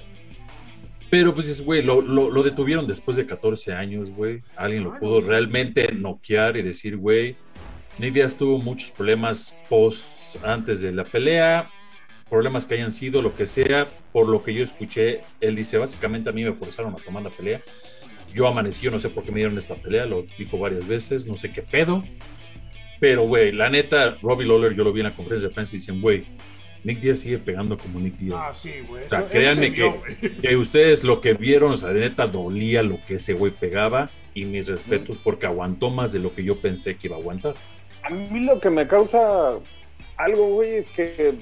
Pero pues, dices, güey, lo, lo, lo detuvieron después de 14 años, güey. Alguien lo Ah, pudo realmente noquear y decir, güey, Nick Diaz tuvo muchos problemas post antes de la pelea, problemas que hayan sido, lo que sea, por lo que yo escuché, él dice, básicamente a mí me forzaron a tomar la pelea. Yo amanecí, yo no sé por qué me dieron esta pelea, lo dijo varias veces, no sé qué pedo. Pero, güey, la neta, Robbie Lawler, yo lo vi en la conferencia de prensa y dicen, güey, Nick Diaz sigue pegando como Nick Diaz. Ah, sí, güey. O sea, eso- créanme que-. [LAUGHS] Que ustedes lo que vieron, o sea, de neta dolía lo que ese güey pegaba y mis respetos porque aguantó más de lo que yo pensé que iba a aguantar. a mí lo que me causa algo, güey, es que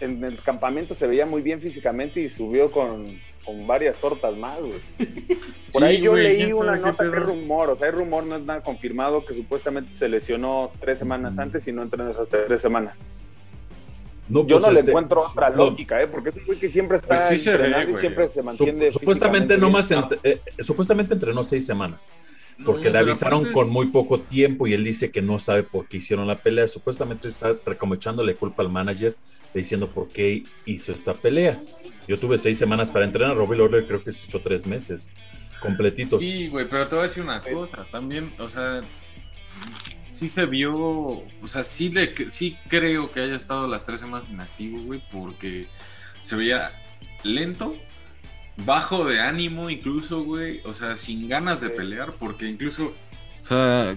en el campamento se veía muy bien físicamente y subió con, con varias tortas más, güey. [LAUGHS] Por Sí, ahí yo leí una nota que es rumor, o sea, hay rumor, no es nada confirmado, que supuestamente se lesionó tres semanas antes y no entrenó esas tres semanas. No, Yo pues, no le este, encuentro otra lógica, ¿eh? Porque es un güey que siempre está Pues sí se ve, y siempre se Sup- mantiene. supuestamente nomás entre- eh, supuestamente entrenó seis semanas porque No, le avisaron con muy poco tiempo y él dice que no sabe por qué hicieron la pelea. Supuestamente está como echándole culpa al manager diciendo por qué hizo esta pelea. Yo tuve seis semanas para entrenar, Robbie Lawler creo que se echó tres meses completitos. Sí, güey, pero te voy a decir una cosa, también, o sea, sí se vio, o sea, sí, le, sí creo que haya estado las tres semanas inactivo, güey, porque se veía lento, bajo de ánimo incluso, güey, o sea, sin ganas de pelear, porque incluso, o sea,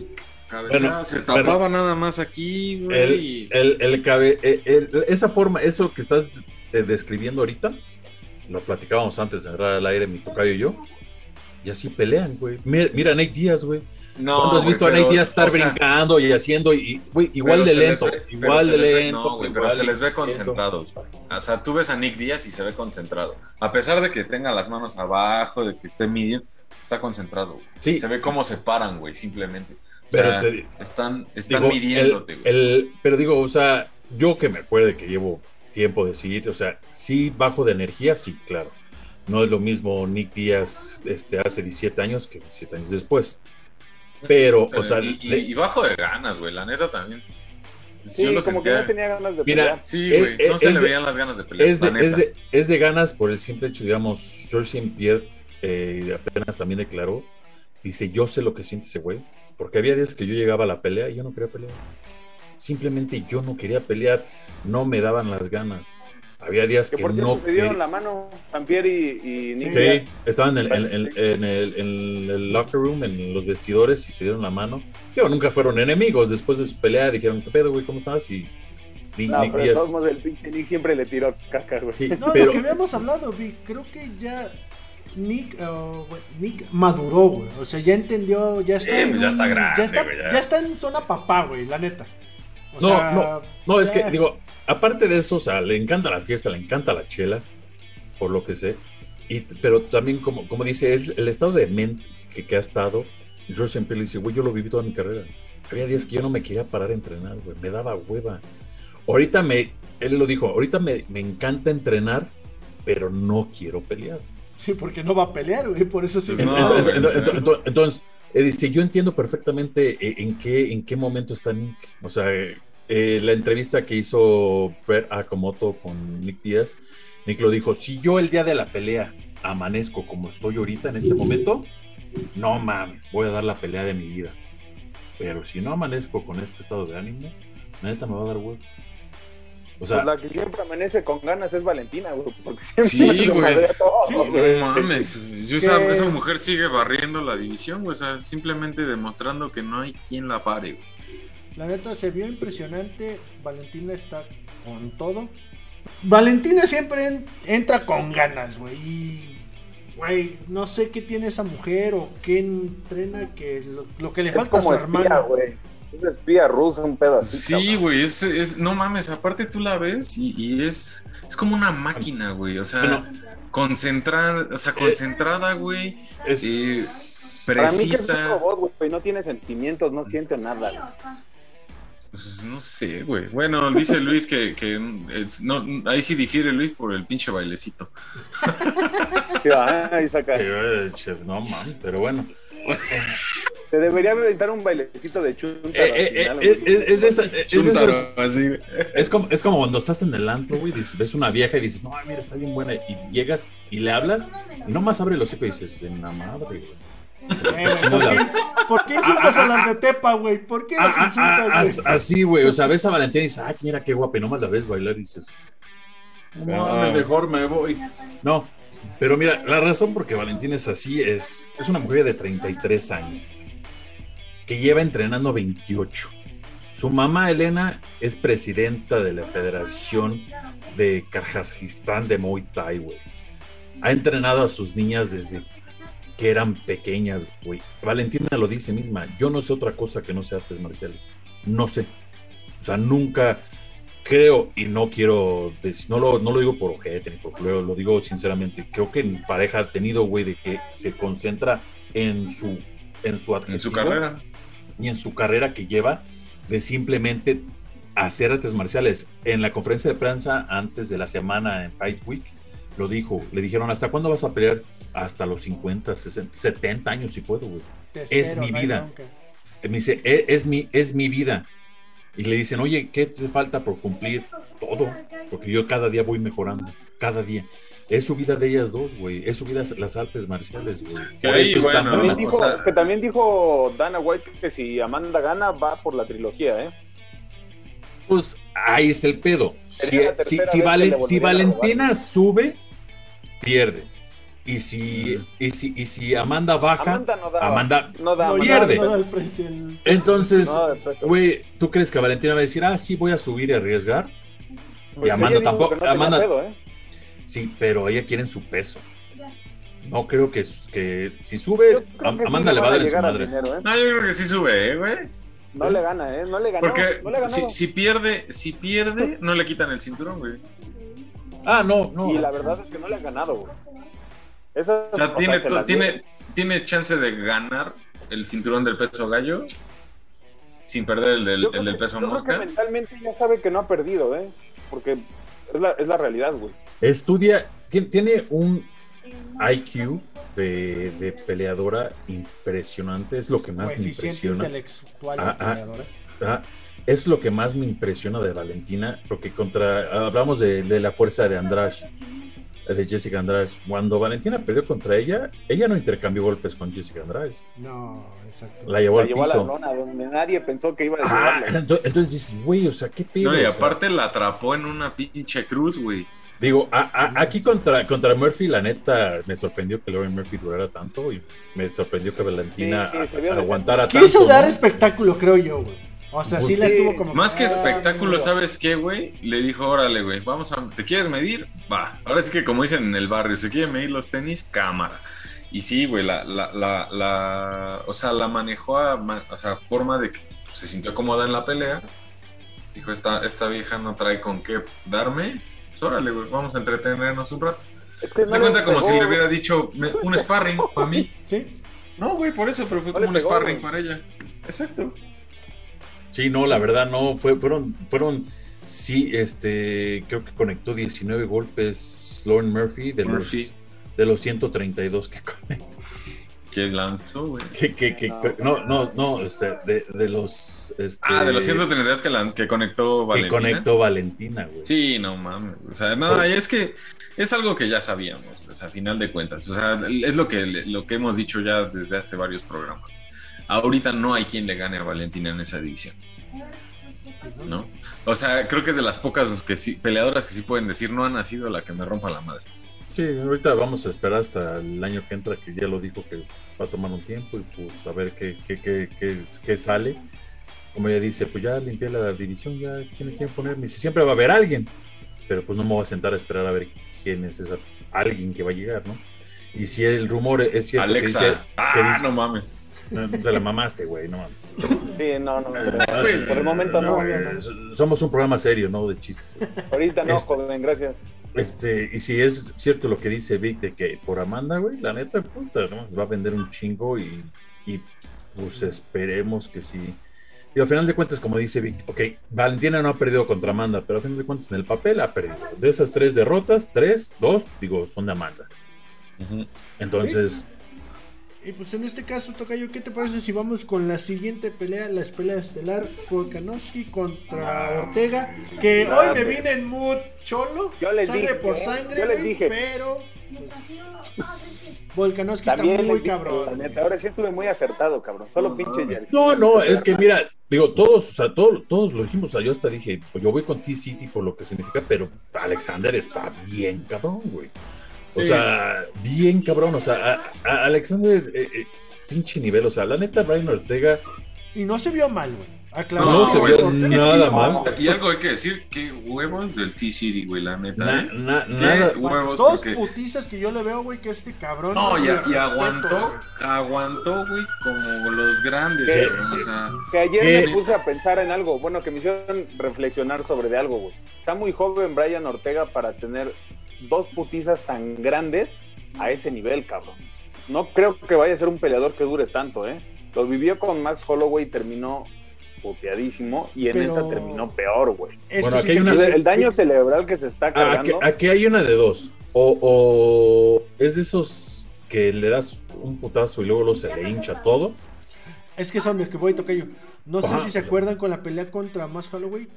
Bueno, se tapaba nada más aquí, güey, El, el, el cabe- el- el- esa forma, eso que estás describiendo ahorita, lo platicábamos antes de entrar al aire, mi tocayo y yo, y así pelean, güey. Mira, mira Nate Díaz, güey. No, ¿Cuándo has visto a pero, Nate Díaz estar o sea, brincando y haciendo, y, igual pero de lento, ve- pero igual de lento. no, güey, pero se les ve concentrados. O sea, tú ves a Nick Díaz y se ve concentrado. A pesar de que tenga las manos abajo, de que esté midiendo, está concentrado. Sí. Se ve cómo se paran, güey, simplemente. O Pero sea, te- están, están Digo, midiéndote, el- güey. pero digo, o sea, yo que me acuerde que llevo tiempo de seguir, o sea, sí bajo de energía, sí, claro. No es lo mismo Nick Díaz este, hace 17 años que 17 años después. Pero, o sea, y, y- le- y bajo de ganas, güey, la neta también. Sí, Yo lo como que sentía- no tenía ganas de Mira, pelear. Sí, güey, no es se le veían las ganas de pelear, es, de, la neta. es, de, es de ganas por el simple hecho, digamos, George St. Pierre eh, apenas también declaró, dice, yo sé lo que siente ese güey, porque había días que yo llegaba a la pelea y yo no quería pelear. Simplemente yo no quería pelear, no me daban las ganas. Había días Que que, por cierto no se dieron la mano Sampier y, y Nick Sí, Diaz. estaban en el, en, en- en el, en el locker room, en los vestidores y se dieron la mano. Digo, nunca fueron enemigos. Después de su pelea dijeron, ¿qué pedo, güey? ¿Cómo estás? Y Nick, No, Nick pero de Díaz- todos modos el pinche Nick siempre le tiró caca, güey. Sí, No, pero lo que habíamos hablado, Vic, creo que ya Nick, uh, güey, Nick maduró, güey. O sea, ya entendió, ya está. Sí, en pues ya un- está grande, ya está, güey, ya. ya está en zona papá, güey, la neta. O No, sea, no, no, es que ya- digo, aparte de eso, o sea, le encanta la fiesta, le encanta la chela, por lo que sé. Y, pero también, como, como dice, es el estado de mente que, que ha estado. George siempre le dice, güey, yo lo viví toda mi carrera. Había días que yo no me quería parar a entrenar, güey, me daba hueva. Ahorita me, él lo dijo, ahorita me, me encanta entrenar, pero no quiero pelear. Sí, porque no va a pelear, güey, por eso sí. Se- no, Ent- güey, ent- sí. ent- ent- Entonces, eh, dice, yo entiendo perfectamente eh, en qué, en qué momento está Nick. O sea, eh, la entrevista que hizo Brett Akamoto con Nick Díaz, Nick lo dijo, si yo el día de la pelea amanezco como estoy ahorita en este momento, no mames, voy a dar la pelea de mi vida. Pero si no amanezco con este estado de ánimo, neta me va a dar huevo. O sea, Pues la que siempre amanece con ganas es Valentina, güey. Porque siempre Sí, se güey. madrea todo, Sí, güey. No mames, yo esa, esa mujer sigue barriendo la división, güey, o sea, simplemente demostrando que no hay quien la pare, güey. La neta se vio impresionante. Valentina está con todo. Valentina siempre en- entra con ganas, güey. Y güey, no sé qué tiene esa mujer o qué entrena que lo, lo que le Es falta a su espía, hermano. güey. Es espía rusa, un así. Sí, güey, es, es- no mames, aparte tú la ves y, y es, es como una máquina, güey, o sea, Bueno. concentrada, o sea, concentrada, güey, Es, eh, Para mí que es un precisa, robot, güey. No tiene sentimientos, no siente nada. güey. pues, no sé, güey. Bueno, dice Luis que, que es- no, ahí sí difiere Luis por el pinche bailecito. Sí, ah, ahí saca. Chef, no mames, pero bueno. Se debería aventar un bailecito de chunta. Eh, eh, eh, eh, es, es de esa- es Chuntaro, así. es como, es como cuando estás en el antro, güey, dices, ves una vieja y dices, no, mira, está bien buena. Y llegas y le hablas y nomás abre los ojos y dices, de la madre, güey. Eh, ¿por, qué, por qué insultas a las de Tepa, güey? ¿Por qué Ah, las ah, ah, insultas, as- güey? así, güey, o sea, ves a Valentina y dices, ay, mira qué guapa, y nomás la ves bailar y dices, no, Ah. mejor me voy. No, pero mira, la razón por que Valentina es así es, es una mujer de 33 años que lleva entrenando 28. Su mamá, Elena, es presidenta de la Federación de Kazajistán de Muay Thai, güey. Ha entrenado a sus niñas desde que eran pequeñas, güey. Valentina lo dice misma, yo no sé otra cosa que no sea artes marciales. No sé. O sea, nunca creo, y no quiero, decir- no lo, no lo digo por ojete ni por culero, lo digo sinceramente, creo que en pareja ha tenido, güey, de que se concentra en su, en su En su carrera. Y en su carrera que lleva de simplemente hacer artes marciales. En la conferencia de prensa antes de la semana en Fight Week, lo dijo, le dijeron, ¿hasta cuándo vas a pelear? Hasta los 50, 60, 70 años si puedo, güey. Es espero, mi no vida. Me dice, "E- es, mi, es mi vida. Y le dicen, oye, ¿qué te falta por cumplir? Todo. Porque yo cada día voy mejorando. Cada día. Es su vida de ellas dos, güey. Es su vida las artes marciales, güey. Bueno, También mamona. dijo, o sea- que también dijo Dana White que si Amanda gana va por la trilogía, ¿eh? Pues ahí está el pedo. Si, Valentina sube, pierde. Y si, y si, y si Amanda baja, Amanda no da. Amanda no da. No, Amanda. ya pierde. no da el precio, el- entonces, güey, ¿tú crees que Valentina va a decir, ah, sí, voy a subir y arriesgar? Pues y Amanda ella dijo tampoco- Amanda- pedo, ¿eh? Sí, pero ella quiere en su peso. No creo que, que si sube, que sí Amanda le va a dar en su madre. dinero, ¿eh? No, yo creo que sí sube, eh, güey. No le gana, ¿eh? No le ganó. Porque no le ganó. si, si pierde, si pierde, no le quitan el cinturón, güey. Ah, no, no. Y la verdad es que no le ha ganado, güey. Esa, O sea, tiene, se la dio. tiene, tiene chance de ganar el cinturón del peso gallo sin perder el del, Yo creo el del que- peso yo creo mosca. que mentalmente ya sabe que no ha perdido, ¿eh? Porque es la, es la realidad, güey. Estudia, tiene, un IQ de, de peleadora impresionante, es lo que más me impresiona. intelectual Ah, ah. peleadora. Ah, es lo que más me impresiona de Valentina, porque contra, hablamos de, de la fuerza de Andrade, de Jessica Andrade. Cuando Valentina perdió contra ella, ella no intercambió golpes con Jessica Andrade, No, exacto. la llevó La al llevó a la piso. lona donde nadie pensó que iba a Ah, llevarla. entonces, entonces dices, güey, o sea, qué pedo. No, y O sea, aparte la atrapó en una pinche cruz, güey. Digo, a- a- aquí contra, contra Murphy, la neta, me sorprendió que Lauren Murphy durara tanto y me sorprendió que Valentina Sí, sí, se vio a- aguantara tanto. Quiso dar ¿no? espectáculo, creo yo, güey. O sea, sí la estuvo como. Más que Ah, espectáculo. ¿sabes qué, güey? Le dijo, órale, güey, vamos a... ¿Te quieres medir? Va. Ahora sí que como dicen en el barrio, ¿se quieren medir los tenis? Cámara. Y sí, güey, la, la, la, la- o sea, la manejó a, o sea, forma de que pues, se sintió cómoda en la pelea. Dijo, esta, esta vieja no trae con qué darme. Pues órale, güey, vamos a entretenernos un rato. Es que no Se le cuenta como si le hubiera dicho me- [LAUGHS] un sparring para mí. Sí. No, güey, por eso, pero fue No como un pegó, sparring güey. para ella. Exacto. Sí, no, la verdad no, fue, fueron, fueron, sí, este, creo que conectó 19 golpes Lauren Murphy de, Murphy. Los, de los 132 que conectó. Que lanzó, güey. Que, que, que- no, no, no, este, de, de los... Este, Ah, de los 132 que, lan- que conectó que Valentina. conectó Valentina, güey. Sí, no mames. O sea, no, y es que es algo que ya sabíamos, pues, a final de cuentas. O sea, es lo que, lo que hemos dicho ya desde hace varios programas. Ahorita no hay quien le gane a Valentina en esa división, ¿no? O sea, creo que es de las pocas que sí, peleadoras que sí pueden decir no ha nacido la que me rompa la madre. Sí, ahorita vamos a esperar hasta el año que entra, que ya lo dijo que va a tomar un tiempo y pues a ver qué, qué, qué, qué, qué sale. Como ella dice, pues ya limpié la división, ya quién le quieren poner. Ni si siempre va a haber alguien, pero pues no me voy a sentar a esperar a ver quién es esa alguien que va a llegar, ¿no? Y si el rumor es cierto Alexa. que dice, ah, que dice- no mames. no, te la mamaste, güey, no mames. Sí, no, no, pero Ah, por el momento no. güey, somos un programa serio, no de chistes. güey. Ahorita no, Este- joven, gracias. Este, y si es cierto lo que dice Vic de que por Amanda, güey, la neta, puta, ¿no? Va a vender un chingo y, y pues esperemos que sí. Y al final de cuentas, como dice Vic, ok, Valentina no ha perdido contra Amanda, pero al final de cuentas en el papel ha perdido. De esas tres derrotas, tres, dos, digo, son de Amanda. Entonces, Y pues en este caso, Tocayo, ¿qué te parece si vamos con la siguiente pelea, la pelea estelar, Volkanovski contra Ortega? Que hoy me vine en mood cholo, Yo les sangre dije, por ¿eh? sangre, Yo les dije. pero [LAUGHS] Volkanovski está También muy dije, cabrón. la neta, ahora sí estuve muy acertado, cabrón. Solo pinche jersey. no, no, es que mira, digo, todos, o sea, todos, todos lo dijimos, o sea, yo hasta dije, pues yo voy con T-City por lo que significa, pero Alexander está bien cabrón, güey. O Sí. sea, bien cabrón, o sea, a- a Alexander, eh, eh, pinche nivel, o sea, la neta, Brian Ortega, Y no se vio mal, güey. no, Aclarado, se vio nada mal. Y algo hay que decir, qué huevos del T-City, güey, la neta. Na- ¿eh? na- Qué nada, huevos, Dos porque... putizas que yo le veo, güey, que este cabrón. No, y, aguantó, aguantó, güey, como los grandes, ¿Qué? cabrón, o sea... Que ayer ¿Qué? me puse a pensar en algo, bueno, que me hicieron reflexionar sobre de algo, güey. Está muy joven Brian Ortega para tener dos putizas tan grandes a ese nivel, cabrón. No creo que vaya a ser un peleador que dure tanto, ¿eh? Lo vivió con Max Holloway y terminó puteadísimo y en Pero- esta terminó peor, güey. Bueno, sí aquí hay una- el daño cerebral que se está Ah, aquí, cargando. aquí hay una de dos. O, o es de esos que le das un putazo y luego, luego se le hincha todo. Es que son los que voy, Tocayo. No sé si se acuerdan con la pelea contra Más Holloway.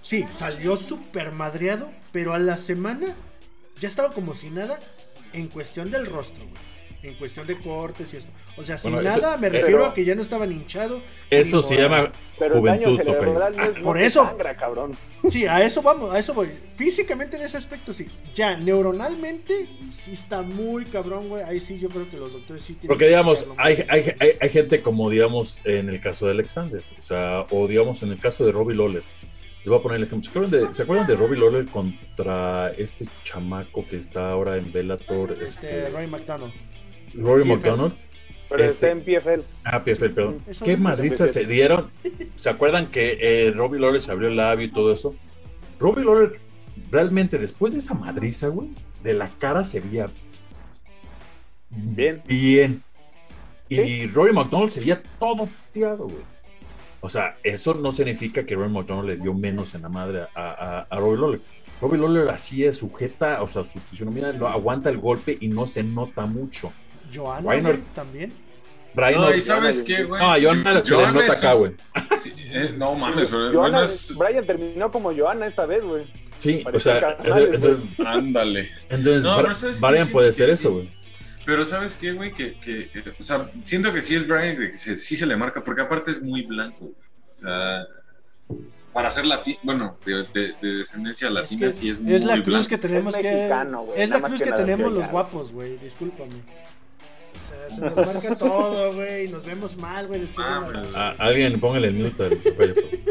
Sí, salió súper madreado, pero a la semana ya estaba como si nada en cuestión del rostro, güey. En cuestión de cortes y esto. O sea, sin Bueno, eso- nada me pero- refiero a que ya no estaba hinchado. Eso se llama pero el daño juventud, tocayo. cerebral no es- no Por eso. sangra, cabrón. Sí, a eso vamos, a eso voy. Físicamente en ese aspecto sí. Ya, neuronalmente sí está muy cabrón, güey. Ahí sí yo creo que los doctores sí tienen Porque que digamos, hay, hay, hay, hay gente como digamos en el caso de Alexander, o sea, o digamos en el caso de Robbie Lawler. Les voy a poner el ejemplo. ¿Se acuerdan de, ¿se acuerdan de Robbie Lawler contra este chamaco que está ahora en Bellator? Este, Este, Roy McDonald. Rory. McDonald. Pero Este- está en PFL. Ah, PFL, perdón. Eso ¿Qué madrizas se dieron? ¿Se acuerdan que eh, Robbie Lawler se abrió el labio y todo eso? Robbie Lawler, realmente después de esa madriza, güey, de la cara se veía Bien. Bien. Y Sí. Rory McDonald se veía todo puteado, güey. O sea, eso no significa que Rory McDonald le dio menos en la madre a, a, a Robbie Lawler. Robbie Lawler así es sujeta, o sea, su fisionomía lo aguanta el golpe y no se nota mucho. Joana Ryan también. Brian No, y sabes qué, güey. No, no se le nota es acá, güey. Sí, eh, no mames, bueno, es- Brian terminó como Johanna esta vez, güey. Sí, o sea, entonces, ándale. entonces No, Bra- pero ¿sabes qué? Brian puede ser sí. eso, güey. Pero ¿sabes qué, güey? Que, que, que- o sea, siento que sí es Brian, que se- sí se le marca, porque aparte es muy blanco. güey. O sea, para ser latino, bueno, de, de- de descendencia latina, que sí es muy es la cruz blanco. que tenemos Es que. mexicano, güey, es la cruz que que, tenemos los guapos, güey. Discúlpame. Sea, se nos marca todo, güey. Nos vemos mal, güey. Después de Ah, la- Ah, alguien póngale el mute al.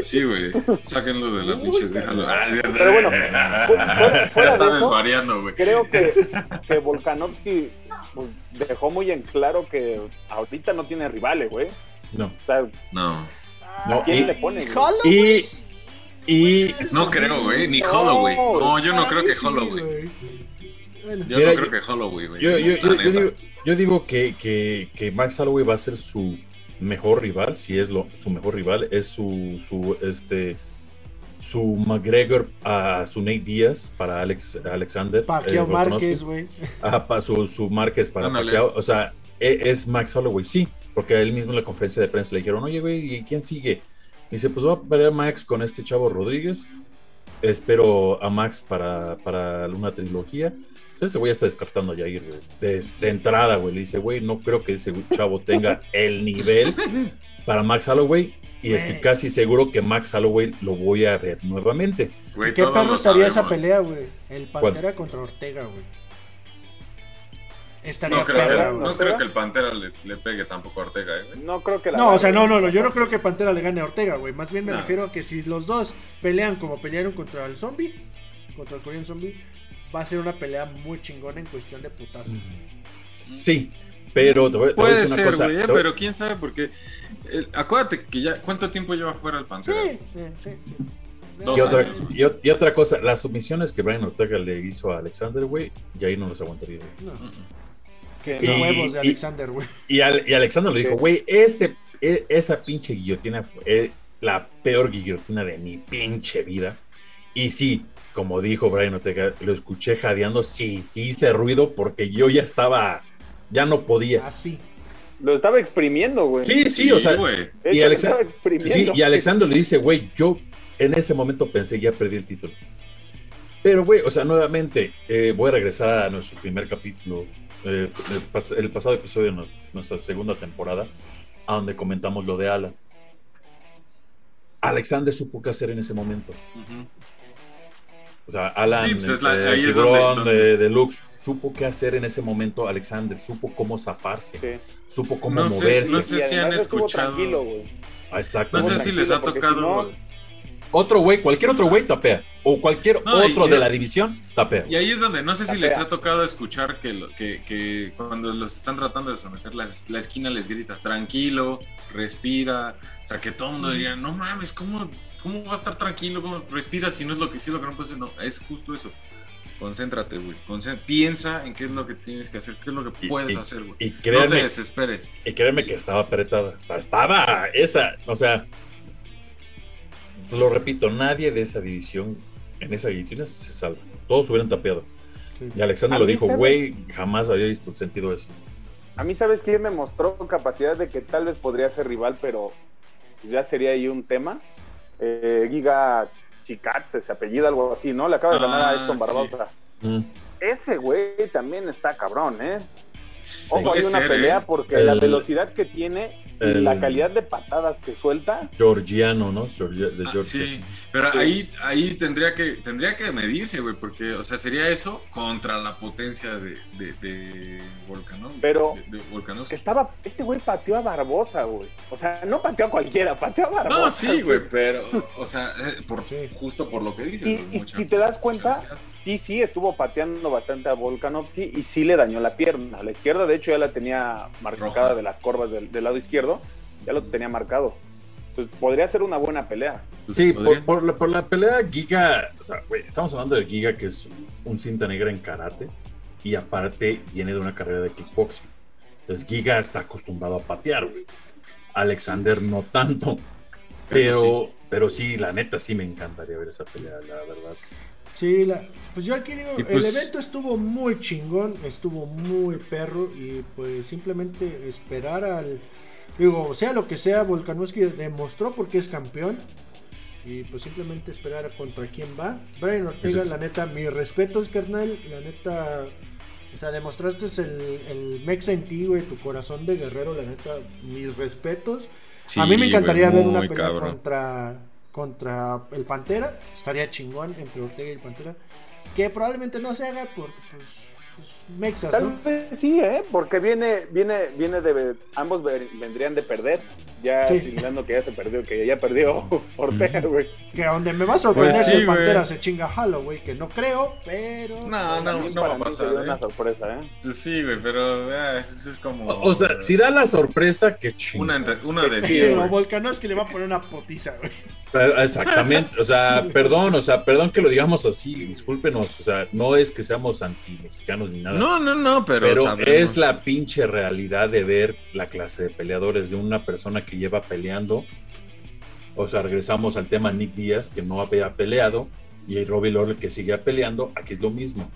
Sí, güey. Sáquenlo de la pinche. Déjalo. Ah, es cierto. Pero bueno, fuera- fuera ya está de eso, desvariando, güey. Creo que, que Volkanovski pues, dejó muy en claro que ahorita no tiene rivales, güey. No. O sea, No. No, ¿a quién y- le pone? Y- sí. Y No creo, güey. Ni No, Holloway. No, yo no creo que sí, Holloway. Bueno, Yo Mira, no yo- creo que Holloway, güey. Yo, yo- La yo- yo neta. digo, yo digo que, que, que Max Holloway va a ser su mejor rival, si es lo, su mejor rival, es su, su este su McGregor a su Nate Díaz para Alex Alexander. Pacquiao eh. Márquez, güey. Ajá, pa- su, su Márquez para Ándale. Pacquiao. O sea, e- es Max Holloway, sí, porque a él mismo en la conferencia de prensa le dijeron, oye, güey, ¿y quién sigue? Dice, pues va a pelear Max con este chavo Rodríguez. Espero a Max para, para una trilogía. Entonces, este güey está descartando a Jair, güey. Desde entrada, güey. Le dice, güey, no creo que ese chavo tenga el nivel para Max Holloway. Y estoy casi seguro que Max Holloway lo voy a ver nuevamente. Güey, ¿Qué perro estaría esa pelea, güey? El Pantera contra Ortega, güey. Estaría No creo, perra, que, güey. no creo que el Pantera le, le pegue tampoco a Ortega, eh, güey. No creo que la No, o sea, no, no, no, yo no creo que Pantera le gane a Ortega, güey. Más bien me No. refiero a que si los dos pelean como pelearon contra el zombie, contra el Korean zombie, va a ser una pelea muy chingona en cuestión de putazos. Sí, pero te voy, te voy a Puede una ser, cosa. güey, eh, voy- pero quién sabe porque eh, acuérdate que ya cuánto tiempo lleva fuera el Pantera. Sí, sí, sí. Y otra, años. y otra cosa, las submisiones que Brian Ortega le hizo a Alexander, güey, y ahí no los aguantaría. No. Que. Y- huevos de Alexander, güey. Y, Al- y Alexander le dijo, güey, ese, e- esa pinche guillotina fue la peor guillotina de mi pinche vida. Y sí, como dijo Brian Ortega, lo escuché jadeando, sí, sí hice ruido porque yo ya estaba, ya no podía. Así. Lo estaba exprimiendo, güey. Sí, sí, o sea, y Alexa- Sí, y Alexander le dice, güey, yo en ese momento pensé ya perdí el título. Pero, güey, o sea, nuevamente, eh, voy a regresar a nuestro primer capítulo, eh, el, pas- el pasado episodio de nu- nuestra segunda temporada, a donde comentamos lo de Alan. Alexander supo qué hacer en ese momento. Ujú. O sea, Alan, Sí, pues es este, la- ahí es Tiburón, donde- de, de Lux, supo qué hacer en ese momento. Alexander supo cómo zafarse, Sí. supo cómo No sé- moverse. no sé si han escuchado-. Ah, exacto. No sé si les ha tocado. si no- güey. Otro güey, cualquier otro güey tapea. O cualquier No, y otro de la división tapea. Y ahí es donde no sé si Tapea. les ha tocado escuchar que, lo- que, que cuando los están tratando de someter, la, la esquina les grita, tranquilo, respira. O sea, que todo el mundo diría, no mames, ¿cómo, cómo va a estar tranquilo? ¿Cómo respira si no es lo que sí, lo que no puede ser? No, es justo eso. Concéntrate, güey. Concé- Piensa en qué es lo que tienes que hacer, qué es lo que puedes y- hacer, güey. Y No te desesperes. y créanme que estaba apretada. O sea, estaba esa. O sea, lo repito, nadie de esa división, en esa guillotina se salva. Todos hubieran tapeado. Sí. Y Alexander A lo mí dijo, güey, jamás había visto sentido eso. A mí, ¿sabes quién me mostró capacidad de que tal vez podría ser rival, pero ya sería ahí un tema? Eh, Giga Chikatse, ese apellido, algo así, ¿no? Le acaba de ganar Ah, a Edson sí. Barbosa. Mm. Ese güey también está cabrón, ¿eh? Ojo, hay una ser, pelea ¿eh? porque El- la velocidad que tiene el- la calidad de patadas que suelta, Georgiano, ¿no? Georgia- de Ah, sí, pero Sí. ahí, ahí tendría que tendría que medirse, güey, porque, o sea, sería eso contra la potencia de, de, de Volcano. Pero- de, estaba, este güey pateó a Barbosa, güey. O sea, no pateó a cualquiera, pateó a Barbosa. No, sí, güey, pero, o sea, eh, por, Sí. justo por lo que dices. Y- si te das cuenta. Sí, sí, estuvo pateando bastante a Volkanovski y sí le dañó la pierna. A la izquierda, de hecho, ya la tenía marcada Roja. de las corvas del, del lado izquierdo. Ya lo tenía marcado. Entonces, podría ser una buena pelea. Sí, por, por la, por la pelea Giga, o sea, güey, estamos hablando de Giga que es un cinta negra en karate y aparte viene de una carrera de kickboxing. Entonces Giga está acostumbrado a patear, güey. Alexander no tanto. Pero, pero sí, la neta sí me encantaría ver esa pelea, la verdad. Sí, la- pues yo aquí digo, Y pues- el evento estuvo muy chingón, estuvo muy perro y pues simplemente esperar al, digo, sea lo que sea, Volkanovski demostró porque es campeón y pues simplemente esperar a contra quién va. Brian Ortega, es- la neta, mis respetos, carnal, la neta, o sea, demostraste el, el mexa en ti, güey, tu corazón de guerrero, la neta, mis respetos. a mí me encantaría güey, ver una pelea cabrón. contra, contra el Pantera. Estaría chingón entre Ortega y el Pantera. Que probablemente no se haga por pues, pues, mexas, Tal ¿no? vez sí, ¿eh? Porque viene, viene, viene de. Ambos ver- vendrían de perder. Ya Sí. asimilando que ya se perdió, que ya perdió [LAUGHS] Ortega, güey. Que a donde me va a sorprender Pues si sí, el Pantera se chinga Halo, güey. Que no creo, pero. No, no, También no va para a pasar. ¿eh? una sorpresa, ¿eh? Pues Sí, güey, pero ah, eso, eso es como. O, o sea, si da la sorpresa, que chingón. Una, entre- una de Sí, Pero. Volkanovski le va a poner una potiza, güey. Exactamente, o sea, perdón, o sea, perdón que lo digamos así, discúlpenos, o sea, no es que seamos anti-mexicanos ni nada. No, no, no, pero. Es la pinche realidad de ver la clase de peleadores de una persona que lleva peleando. O sea, regresamos al tema Nick Díaz, que no había peleado, y Robbie Lawler que sigue peleando. Aquí es lo mismo.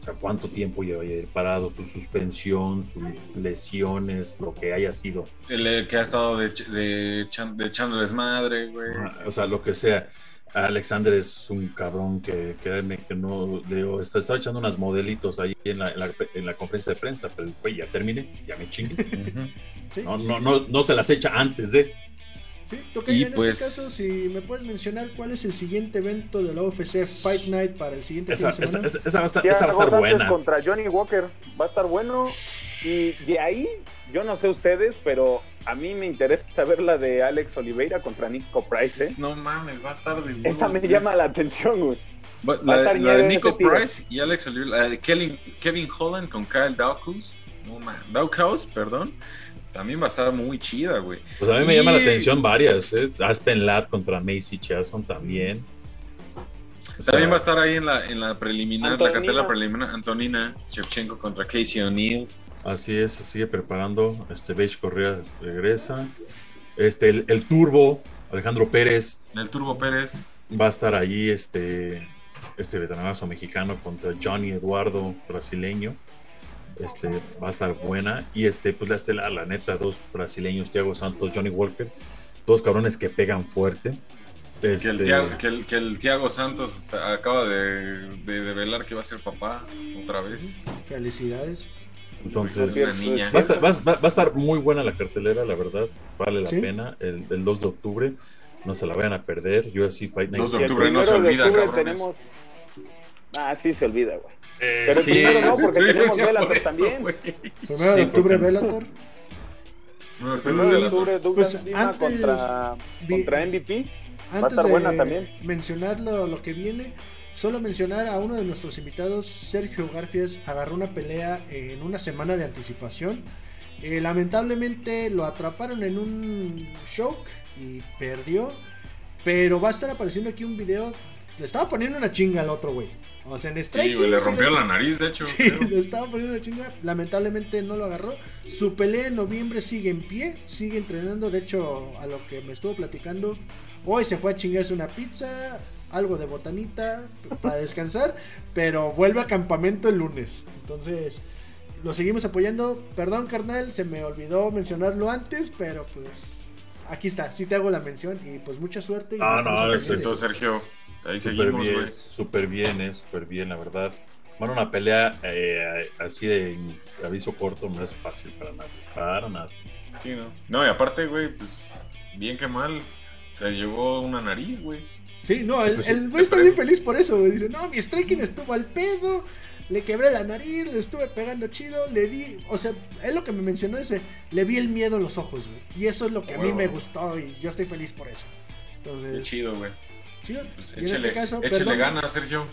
O sea, cuánto tiempo lleva parado, su suspensión, sus lesiones, lo que haya sido. El, eh, que ha estado de, de, de echando desmadre, güey. O sea, lo que sea. Alexander es un cabrón que, créanme que no, digo, está, está echando unas modelitos ahí en la, en la, en la conferencia de prensa, pero güey ya termine, ya me chingue. [LAUGHS] Sí, No, no, no, no se las echa antes de. Sí, toca Y en pues- este caso, si me puedes mencionar cuál es el siguiente evento de la UFC Fight Night para el siguiente Esa, fin de esa, semana. esa- esa va a estar, Thiago esa va a estar Santos buena. contra Johnny Walker. Va a estar bueno. Y de ahí, yo no sé ustedes, pero a mí me interesa ver la de Alex Oliveira contra Nico Price. ¿eh? No mames, va a estar de Esa me huevos. llama la atención, güey. Va- va a La, de Nico. Price y Alex Oliveira, la de Kevin, Kevin Holland con Kyle Dawkins. No Dawkins, perdón. También va a estar muy chida, güey. Pues a mí me llama la atención varias. ¿eh? Aspen Ladd contra Macy Jason también. O sea, También va a estar ahí en la, en la preliminar, la Antonina. cartela preliminar. Antonina Shevchenko contra Casey O'Neill. Así es, se sigue preparando. Este Beige Correa regresa. Este, el, el Turbo, Alejandro Pérez, El Turbo Pérez. va a estar allí. Este, este veteranazo mexicano contra Johnny Eduardo, brasileño. Este, va a estar buena. Y este, pues la estelar, la neta, dos brasileños, Thiago Santos, Johnny Walker. Dos cabrones que pegan fuerte. Que, el Este, Thiago, que, el, que el Thiago Santos acaba de, de develar que va a ser papá otra vez. Felicidades. Entonces. Va a, estar, va, va- va a estar muy buena la cartelera, la verdad. Vale la Sí. pena. El, el 2 de octubre. No se la vayan a perder. UFC Fight Night. 2 de octubre no se olvida, octubre cabrones. tenemos- Ah, sí se olvida, güey. Eh, Pero el sí, primero no, porque [LAUGHS] tenemos Bellator por también. Primero de Sí, octubre. No, el Primero primero de octubre, Douglas Pues Lima antes contra, vi- contra MVP. Antes Va a estar de buena también. mencionar lo, lo que viene, solo mencionar a uno de nuestros invitados, Sergio Garfias, agarró una pelea en una semana de anticipación. Eh, lamentablemente lo atraparon en un show y perdió. Pero va a estar apareciendo aquí un video. Le estaba poniendo una chinga al otro, güey. O sea, en Sí, Strike güey, le sí rompió la nariz, de hecho. Sí, creo. le estaba poniendo una chinga. Lamentablemente no lo agarró. Su pelea en noviembre sigue en pie, sigue entrenando. De hecho, a lo que me estuvo platicando, hoy se fue a chingarse una pizza, algo de botanita para descansar, pero vuelve a campamento el lunes. Entonces, lo seguimos apoyando. Perdón, carnal, se me olvidó mencionarlo antes, pero pues aquí está. Sí te hago la mención y pues mucha suerte. y Ah, no, estamos es- pendientes. Entonces, Sergio, ahí Súper seguimos, bien, súper bien, eh, súper bien, la verdad. Bueno, una pelea eh, así de aviso corto no es fácil para nadie. Para nada. Sí, ¿no? No, y aparte, güey, pues, bien que mal, se llevó una nariz, güey. Sí, no, el, Pues sí, el güey está bien feliz por eso, güey. Dice, no, mi striking estuvo al pedo, le quebré la nariz, le estuve pegando chido, le di, o sea, es lo que me mencionó ese, le vi el miedo en los ojos, güey. Y eso es lo que a mí me gustó y yo estoy feliz por eso. Entonces, Qué chido, güey. Chido. Pues en échale, este caso, échale perdón, ganas, Sergio.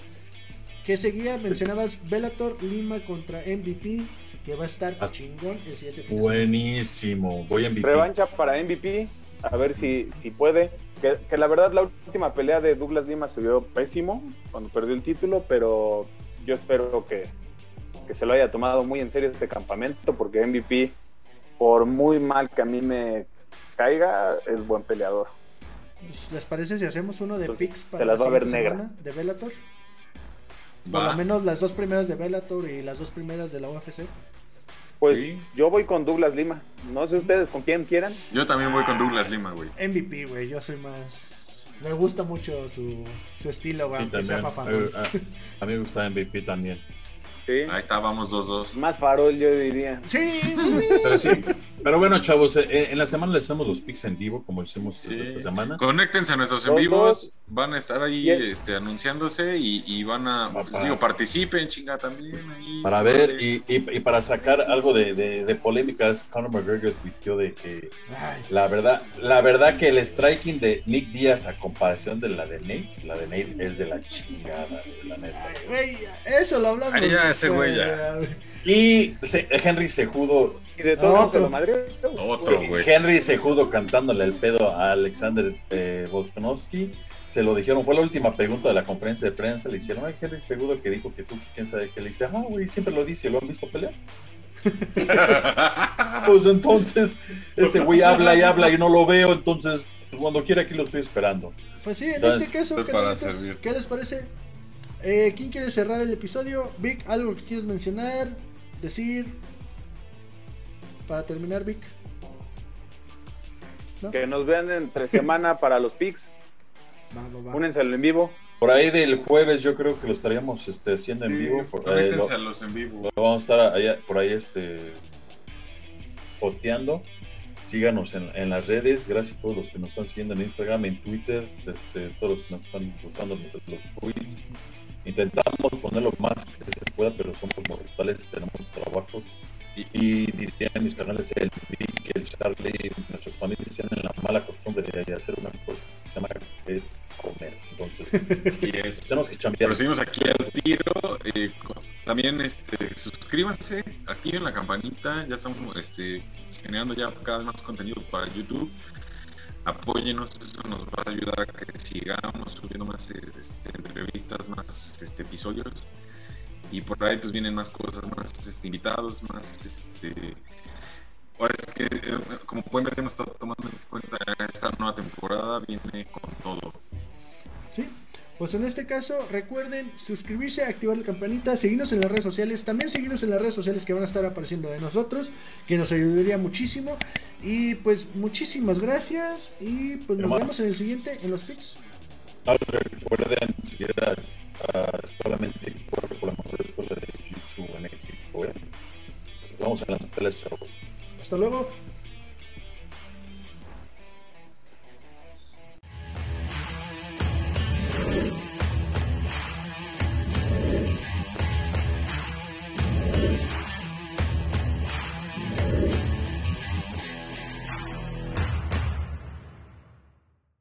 que seguía, mencionabas Bellator Lima contra MVP, que va a estar Hasta- chingón el siguiente fin. Buenísimo. Voy a MVP. Revancha para MVP. A ver si, si puede. Que, que la verdad la última pelea de Douglas Lima se vio pésimo cuando perdió el título, pero yo espero que, que se lo haya tomado muy en serio este campamento, porque MVP, por muy mal que a mí me caiga, es buen peleador. ¿Les parece si hacemos uno de Pues, picks para se las la va a ver de Bellator? Por lo menos las dos primeras de Bellator y las dos primeras de la UFC. Pues Sí. yo voy con Douglas Lima. No sé ustedes con quién quieran. Yo también voy con Douglas Lima, güey. MVP, güey, yo soy más. Me gusta mucho su, su estilo, güey, Sí. A, a- a mí me gusta MVP también. Sí. Ahí está, vamos 2-2. Más farol, yo diría. Sí, Pero sí. Pero bueno, chavos, eh, en la semana les hacemos los picks en vivo, como hicimos Sí. esta semana. Conéctense a nuestros en Dos, vivos, dos. van a estar ahí este, anunciándose y, y van a, pues, digo, participen, chinga, también ahí. Para ver y, y- y para sacar algo de, de- de polémicas, Conor McGregor tuiteó de que Ay, la verdad, la verdad que el striking de Nick Díaz a comparación de la de Nate, la de Nate es de la chingada, güey, la neta. ay, güey, eso lo hablamos. Ay, ya, ese güey, ya. Y se- Henry Sejudo, Y de todo Otro. se lo madrió. Otro, güey. Henry Sejudo cantándole el pedo a Alexander eh, Volkanovski. Se lo dijeron, fue la última pregunta de la conferencia de prensa. Le hicieron, ay, Henry Sejudo que dijo que tú, quién sabe qué. Le dice, ah, güey, siempre lo dice, ¿lo han visto pelear? [LAUGHS] Pues entonces, ese güey habla y habla y no lo veo, entonces, pues cuando quiera aquí lo estoy esperando. Pues sí, en Entonces, este caso. ¿qué les parece? Eh, ¿Quién quiere cerrar el episodio? Vic, ¿algo que quieres mencionar? Decir. Para terminar, Vic. ¿No? Que nos vean entre [LAUGHS] semana para los picks. Va, va, va. Únense al en vivo. Por ahí del jueves yo creo que lo estaríamos este, haciendo en vivo. Por, eh, a lo, los en vivo. lo vamos a estar allá, por ahí este, posteando. Síganos en, las redes. Gracias a todos los que nos están siguiendo en Instagram, en Twitter, este, todos los que nos están gustando los tweets. Intentamos poner lo más que se pueda, pero somos mortales, tenemos trabajos. Y, dirían mis canales, el Vic, el Charlie, nuestras familias tienen la mala costumbre de hacer una cosa que se llama es comer. Entonces, [LAUGHS] tenemos que cambiar. Pero seguimos aquí al tiro. Eh, también este, suscríbanse, activen la campanita. Ya estamos este, generando ya cada vez más contenido para YouTube apóyenos, eso nos va a ayudar a que sigamos subiendo más este, entrevistas, más este, episodios. Y por ahí pues vienen más cosas, más este, invitados, más este. Ahora es que, eh, como pueden ver, hemos estado tomando en cuenta esta nueva temporada, viene con todo. Pues en este caso, recuerden suscribirse, activar la campanita, seguirnos en las redes sociales, también seguirnos en las redes sociales que van a estar apareciendo de nosotros, que nos ayudaría muchísimo. Y pues muchísimas gracias y pues nos vemos en el siguiente en los pics. No, recuerden seguir a, solamente por, la mejor escuela de Jiu-Jitsu en México. ¿eh? Vamos a las teles, chavos. Hasta luego. you